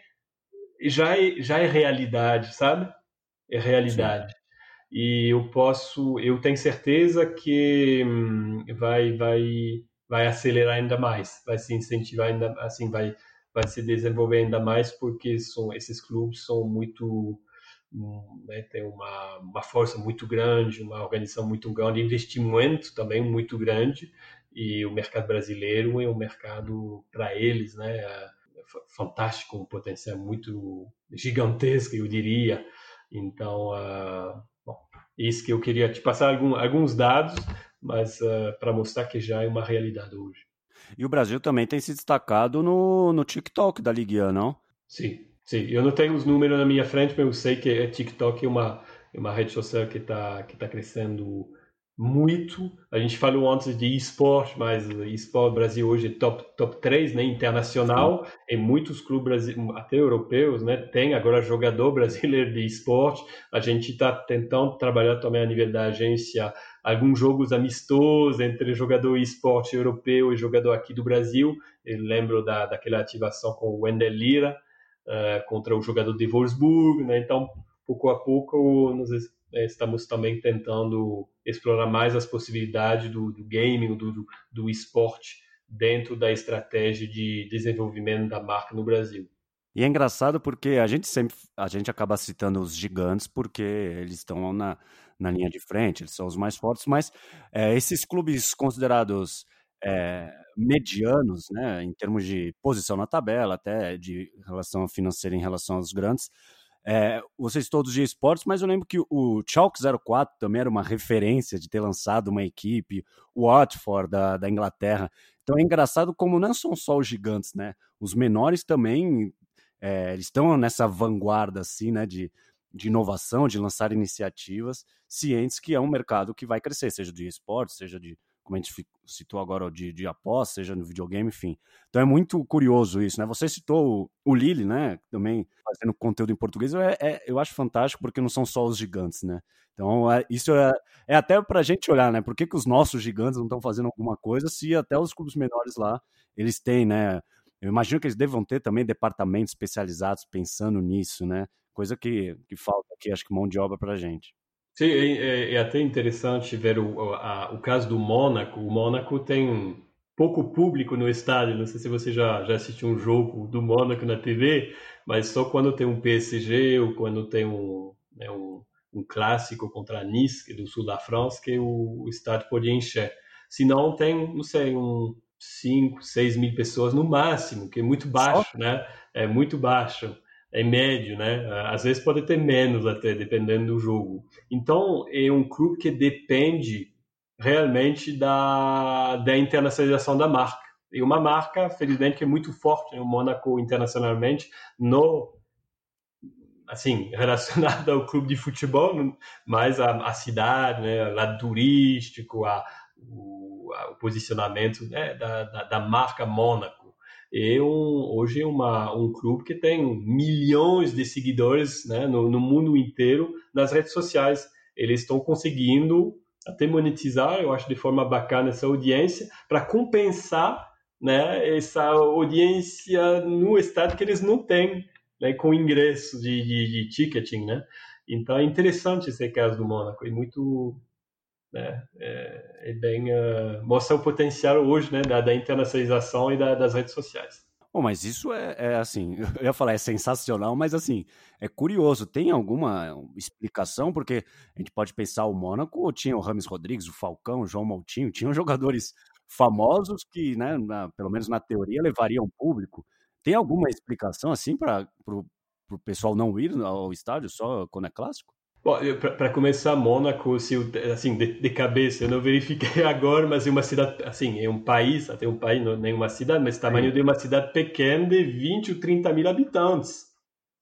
Já é, já é realidade, sabe? É realidade. Sim. E eu posso. Eu tenho certeza que hum, vai, vai, vai acelerar ainda mais, vai se incentivar ainda assim, vai, vai se desenvolver ainda mais, porque são, esses clubes são muito né, tem uma, uma força muito grande, uma organização muito grande, investimento também muito grande, e o mercado brasileiro é um mercado para eles, né, fantástico, um potencial muito gigantesco, eu diria. Então, uh, isso que eu queria te passar algum, alguns dados, mas uh, para mostrar que já é uma realidade hoje. E o Brasil também tem se destacado no, no TikTok da Ligue 1, não? Sim, Sim, eu não tenho os números na minha frente, mas eu sei que a TikTok é uma, é uma rede social que está que tá crescendo muito. A gente falou antes de esporte, mas esporte Brasil hoje é top, top 3, né, internacional, Sim. e muitos clubes, até europeus, né, tem agora jogador brasileiro de esporte. A gente está tentando trabalhar também a nível da agência alguns jogos amistosos entre jogador esporte europeu e jogador aqui do Brasil. Eu lembro da, daquela ativação com o Wendel Lira, uh, contra o jogador de Wolfsburg, né? Então, pouco a pouco, nós é, estamos também tentando explorar mais as possibilidades do, do gaming, do, do, do esporte dentro da estratégia de desenvolvimento da marca no Brasil. E é engraçado porque a gente sempre a gente acaba citando os gigantes porque eles estão na, na linha de frente, eles são os mais fortes, mas é, esses clubes considerados é, medianos, né, em termos de posição na tabela, até de relação financeira em relação aos grandes. É, vocês todos de esportes, mas eu lembro que o Chalk 04 também era uma referência de ter lançado uma equipe, o Watford da, da Inglaterra. Então é engraçado como não são só os gigantes, né? Os menores também é, eles estão nessa vanguarda assim, né? De, de inovação, de lançar iniciativas, cientes que é um mercado que vai crescer, seja de esportes, seja de como a gente citou agora, de, de após, seja no videogame, enfim. Então é muito curioso isso, né? Você citou o, o Lili, né? Também fazendo conteúdo em português, é, é, eu acho fantástico porque não são só os gigantes, né? Então é, isso é, é até para a gente olhar, né? Por que, que os nossos gigantes não estão fazendo alguma coisa se até os clubes menores lá eles têm, né? Eu imagino que eles devam ter também departamentos especializados pensando nisso, né? Coisa que, que falta aqui, acho que mão de obra para gente. Sim, é, é, é, até interessante ver o, a, o caso do Mônaco. O Mônaco tem pouco público no estádio. Não sei se você já, já assistiu um jogo do Mônaco na TV, mas só quando tem um PSG ou quando tem um, né, um, um, clássico contra a Nice, é do sul da França, que o, o estádio pode encher. Se não, tem, não sei, um 5, 6 mil pessoas no máximo, que é muito baixo, só? né? É muito baixo é médio, né? Às vezes pode ter menos até, dependendo do jogo. Então, é um clube que depende realmente da, da internacionalização da marca. E uma marca, felizmente, que é muito forte, né? o Mônaco internacionalmente, no assim, relacionada ao clube de futebol, mas a, a cidade, né, o lado turístico, a, o, a, o posicionamento né, da, da, da marca Mônaco é um, hoje uma, um clube que tem milhões de seguidores né, no, no mundo inteiro nas redes sociais. Eles estão conseguindo até monetizar, eu acho, de forma bacana essa audiência, para compensar né, essa audiência no estado que eles não têm, né, com ingresso de, de, de ticketing. Né? Então é interessante esse caso do Mônaco, é muito né? É, é bem uh, mostra o potencial hoje, né, da, da internacionalização e da, das redes sociais. Bom, mas isso é, é, assim, eu ia falar é sensacional, mas assim, é curioso. Tem alguma explicação? Porque a gente pode pensar o Mônaco, tinha o Rames Rodrigues, o Falcão, o João Moutinho, tinham jogadores famosos que, né, na, pelo menos na teoria, levariam público. Tem alguma explicação assim para o pessoal não ir ao estádio só quando é clássico? Bom, para começar, Mônaco, se assim, de, de, cabeça, eu não verifiquei agora, mas é uma cidade, assim, é um país, até um país, não nem uma cidade, mas tamanho Sim. de uma cidade pequena de 20 ou 30 mil habitantes.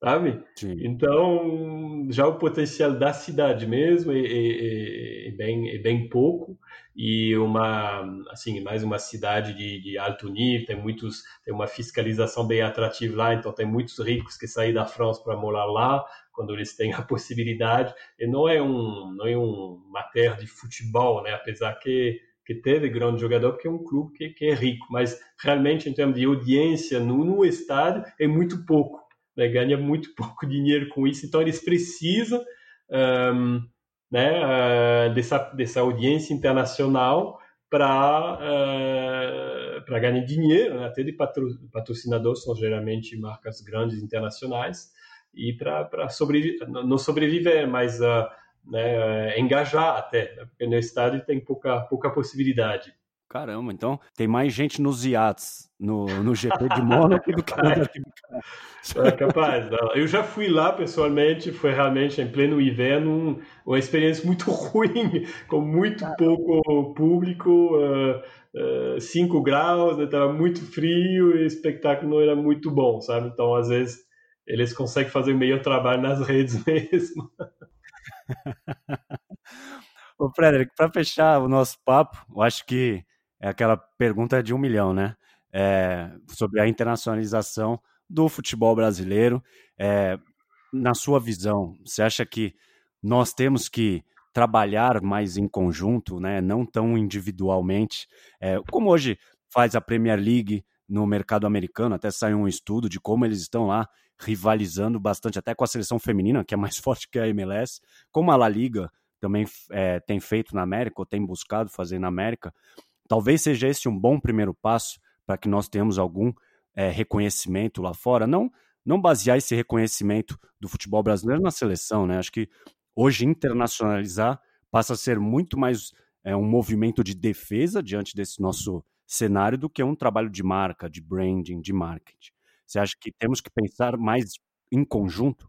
sabe? Sim. Então, já o potencial da cidade mesmo é, é, é, bem, é bem pouco e uma assim mais uma cidade de, de, alto nível tem muitos tem uma fiscalização bem atrativa lá então tem muitos ricos que saem da França para morar lá quando eles têm a possibilidade. E não é um não é um matéria de futebol né? Apesar que que teve grande jogador porque é um clube que, que é rico. Mas realmente em termos de audiência no, no estádio é muito pouco né? ganha muito pouco dinheiro com isso. Então eles precisam um, né, uh, dessa, dessa audiência internacional para uh, para ganhar dinheiro, né? até de patro, patrocinadores são geralmente marcas grandes internacionais e para sobreviver, não sobreviver, mas uh, né, engajar até, né? porque no estádio tem pouca pouca possibilidade. Caramba, então tem mais gente nos iates no, no GP de Mônaco do que na É capaz. Eu já fui lá pessoalmente, foi realmente em pleno inverno uma experiência muito ruim, com muito pouco público, 5 uh, uh, graus, estava né, muito frio e o espetáculo não era muito bom, sabe? Então, às vezes, eles conseguem fazer o melhor trabalho nas redes mesmo. Ô, Frederic, para fechar o nosso papo, eu acho que é aquela pergunta de um milhão, né? É, sobre a internacionalização do futebol brasileiro. É, na sua visão, você acha que nós temos que trabalhar mais em conjunto, né? não tão individualmente, é, como hoje faz a Premier League no mercado americano, até saiu um estudo de como eles estão lá rivalizando bastante, até com a seleção feminina, que é mais forte que a MLS, como a La Liga também é, tem feito na América, ou tem buscado fazer na América. Talvez seja esse um bom primeiro passo para que nós tenhamos algum é, reconhecimento lá fora. Não, não basear esse reconhecimento do futebol brasileiro na seleção, né? Acho que hoje internacionalizar passa a ser muito mais é, um movimento de defesa diante desse nosso cenário do que um trabalho de marca, de branding, de marketing. Você acha que temos que pensar mais em conjunto?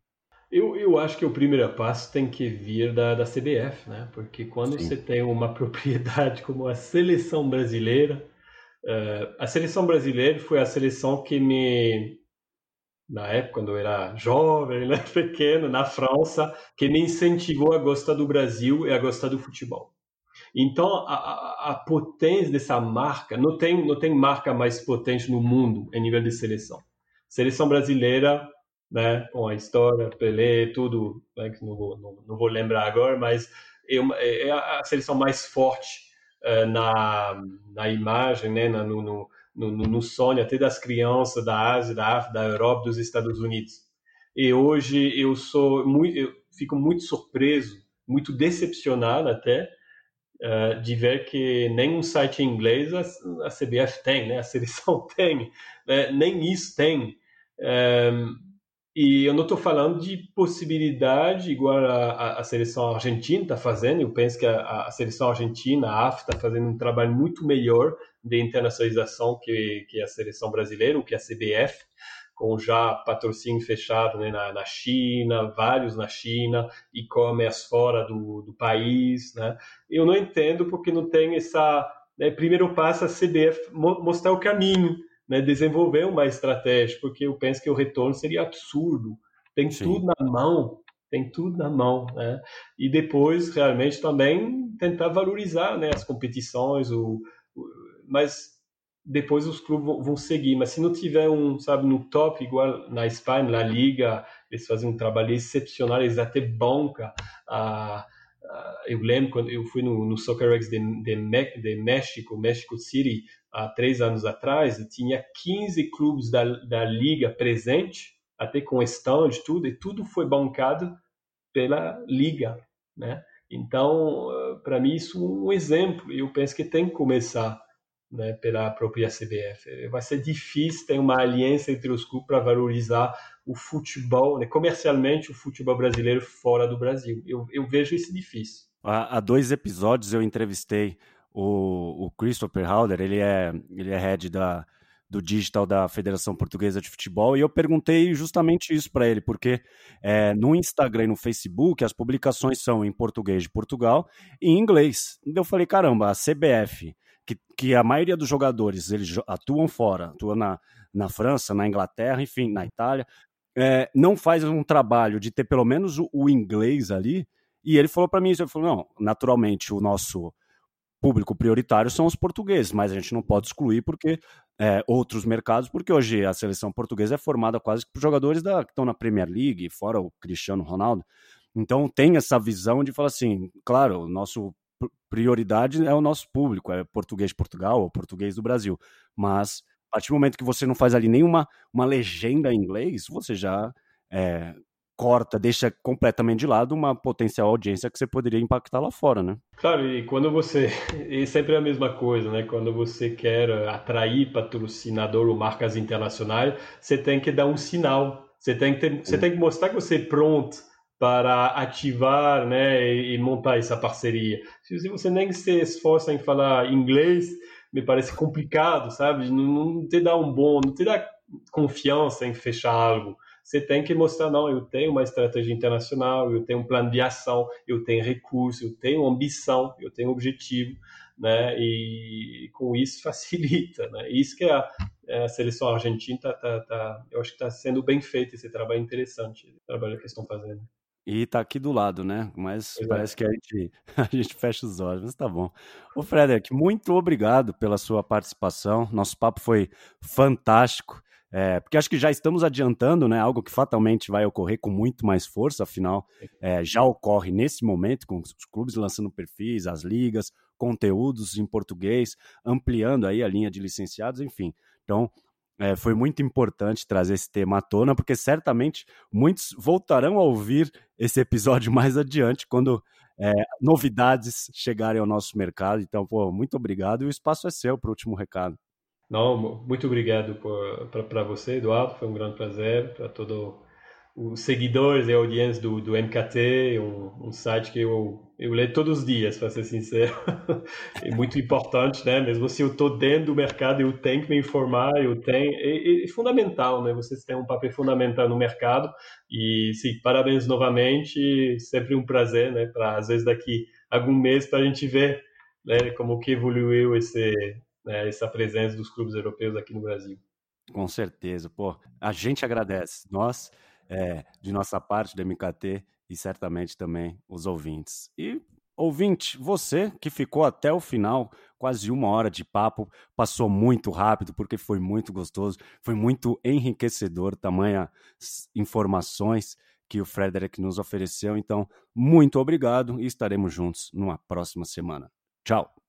Eu, eu acho que o primeiro passo tem que vir da, da CBF, né? Porque quando Sim. você tem uma propriedade como a seleção brasileira, uh, a seleção brasileira foi a seleção que me, na época, quando eu era jovem, né, pequeno, na França, que me incentivou a gostar do Brasil e a gostar do futebol. Então, a, a, a potência dessa marca, não tem, não tem marca mais potente no mundo em nível de seleção. Seleção brasileira né, com a história, Pelé, tudo, né, que não vou, não, não, vou lembrar agora, mas é, é, a seleção mais forte uh, na, na imagem, né, na, no, no, no, no, sonho até das crianças da Ásia, da África, da Europa, dos Estados Unidos. E hoje eu sou muito, eu fico muito surpreso, muito decepcionado até, uh, de ver que nem um site inglês a, a CBF tem, né, a seleção tem, né, nem isso tem. E eu não estou falando de possibilidade igual a, a seleção argentina está fazendo. Eu penso que a, a seleção argentina, a AF, está fazendo um trabalho muito melhor de internacionalização que, que a seleção brasileira, ou que a CBF, com já patrocínio fechado né, na, na, China, vários na China, e-commerce fora do, do país. Né? Eu não entendo porque não tem essa. Né, primeiro passo a CBF mostrar o caminho né, desenvolver uma estratégia, porque eu penso que o retorno seria absurdo. Tem Sim. tudo na mão, tem tudo na mão, né? E depois realmente também tentar valorizar, né, as competições, o, o mas depois os clubes vão, vão, seguir. Mas se não tiver um, sabe, no top igual na Espanha, na Liga, eles fazem um trabalho excepcional, eles até bancam a eu lembro quando eu fui no, no Soccer X de, de, de, México, México City, há três anos atrás, e tinha 15 clubes da, da liga presente, até com stand tudo, e tudo foi bancado pela liga, né? Então, para mim, isso é um exemplo, e eu penso que tem que começar né, pela própria CBF. Vai ser difícil ter uma aliança entre os clubes para valorizar o futebol, né, comercialmente, o futebol brasileiro fora do Brasil. Eu, eu vejo isso difícil. Há, há dois episódios eu entrevistei o, o Christopher Halder, ele é, ele é head da, do digital da Federação Portuguesa de Futebol, e eu perguntei justamente isso para ele, porque é, no Instagram e no Facebook as publicações são em português de Portugal e em inglês. Eu falei, caramba, a CBF, que, que a maioria dos jogadores eles atuam fora, atuam na, na França, na Inglaterra, enfim, na Itália, é, não faz um trabalho de ter pelo menos o, o inglês ali. E ele falou para mim isso, ele falou, não, naturalmente o nosso público prioritário são os portugueses, mas a gente não pode excluir porque é, outros mercados, porque hoje a seleção portuguesa é formada quase por jogadores da, que estão na Premier League, fora o Cristiano Ronaldo. Então tem essa visão de falar assim, claro, nosso prioridade é o nosso público, é português de Portugal ou português do Brasil, mas a partir do momento que você não faz ali nenhuma uma legenda em inglês, você já é, corta, deixa completamente de lado uma potencial audiência que você poderia impactar lá fora, né? Claro, e quando você. E sempre é a mesma coisa, né? Quando você quer atrair patrocinador ou marcas internacionais, você tem que dar um sinal. Você tem que, ter, você tem que mostrar que você é pronto para ativar né, e, montar essa parceria. Se você nem se esforça em falar inglês, me parece complicado, sabe? Não, te dá um bom, não te dá confiança em fechar algo. Você tem que mostrar, não, eu tenho uma estratégia internacional, eu tenho um plano de ação, eu tenho recurso, eu tenho ambição, eu tenho objetivo, né? E com isso facilita, né? Isso que a, a seleção argentina tá, tá, tá, eu acho que está sendo bem feito esse trabalho interessante, o trabalho que estão fazendo. E tá aqui do lado, né? Mas é. parece que a gente, a gente fecha os olhos, mas tá bom. Ô, Frederic, muito obrigado pela sua participação. Nosso papo foi fantástico. É, porque acho que já estamos adiantando, né? Algo que fatalmente vai ocorrer com muito mais força, afinal, é, já ocorre nesse momento, com os clubes lançando perfis, as ligas, conteúdos em português, ampliando aí a linha de licenciados, enfim. Então, é, foi muito importante trazer esse tema à tona, porque certamente muitos voltarão a ouvir esse episódio mais adiante, quando é, novidades chegarem ao nosso mercado. Então, pô, muito obrigado e o espaço é seu para o último recado. Não, muito obrigado para você, Eduardo. Foi um grande prazer para todo os seguidores e audiência do, do MKT, um, um, site que eu, eu leio todos os dias, para ser sincero. é muito importante, né? Mesmo se eu estou dentro do mercado, eu tenho que me informar, eu tenho... É, é, fundamental, né? Vocês têm um papel fundamental no mercado e, sim, parabéns novamente, sempre um prazer, né? Para, às vezes, daqui algum mês, para a gente ver né, como que evoluiu esse, né, essa presença dos clubes europeus aqui no Brasil. Com certeza, pô. A gente agradece. Nós é, de nossa parte do MKT e certamente também os ouvintes. E ouvinte, você que ficou até o final, quase uma hora de papo, passou muito rápido porque foi muito gostoso, foi muito enriquecedor, tamanha informações que o Frederick nos ofereceu. Então, muito obrigado e estaremos juntos numa próxima semana. Tchau.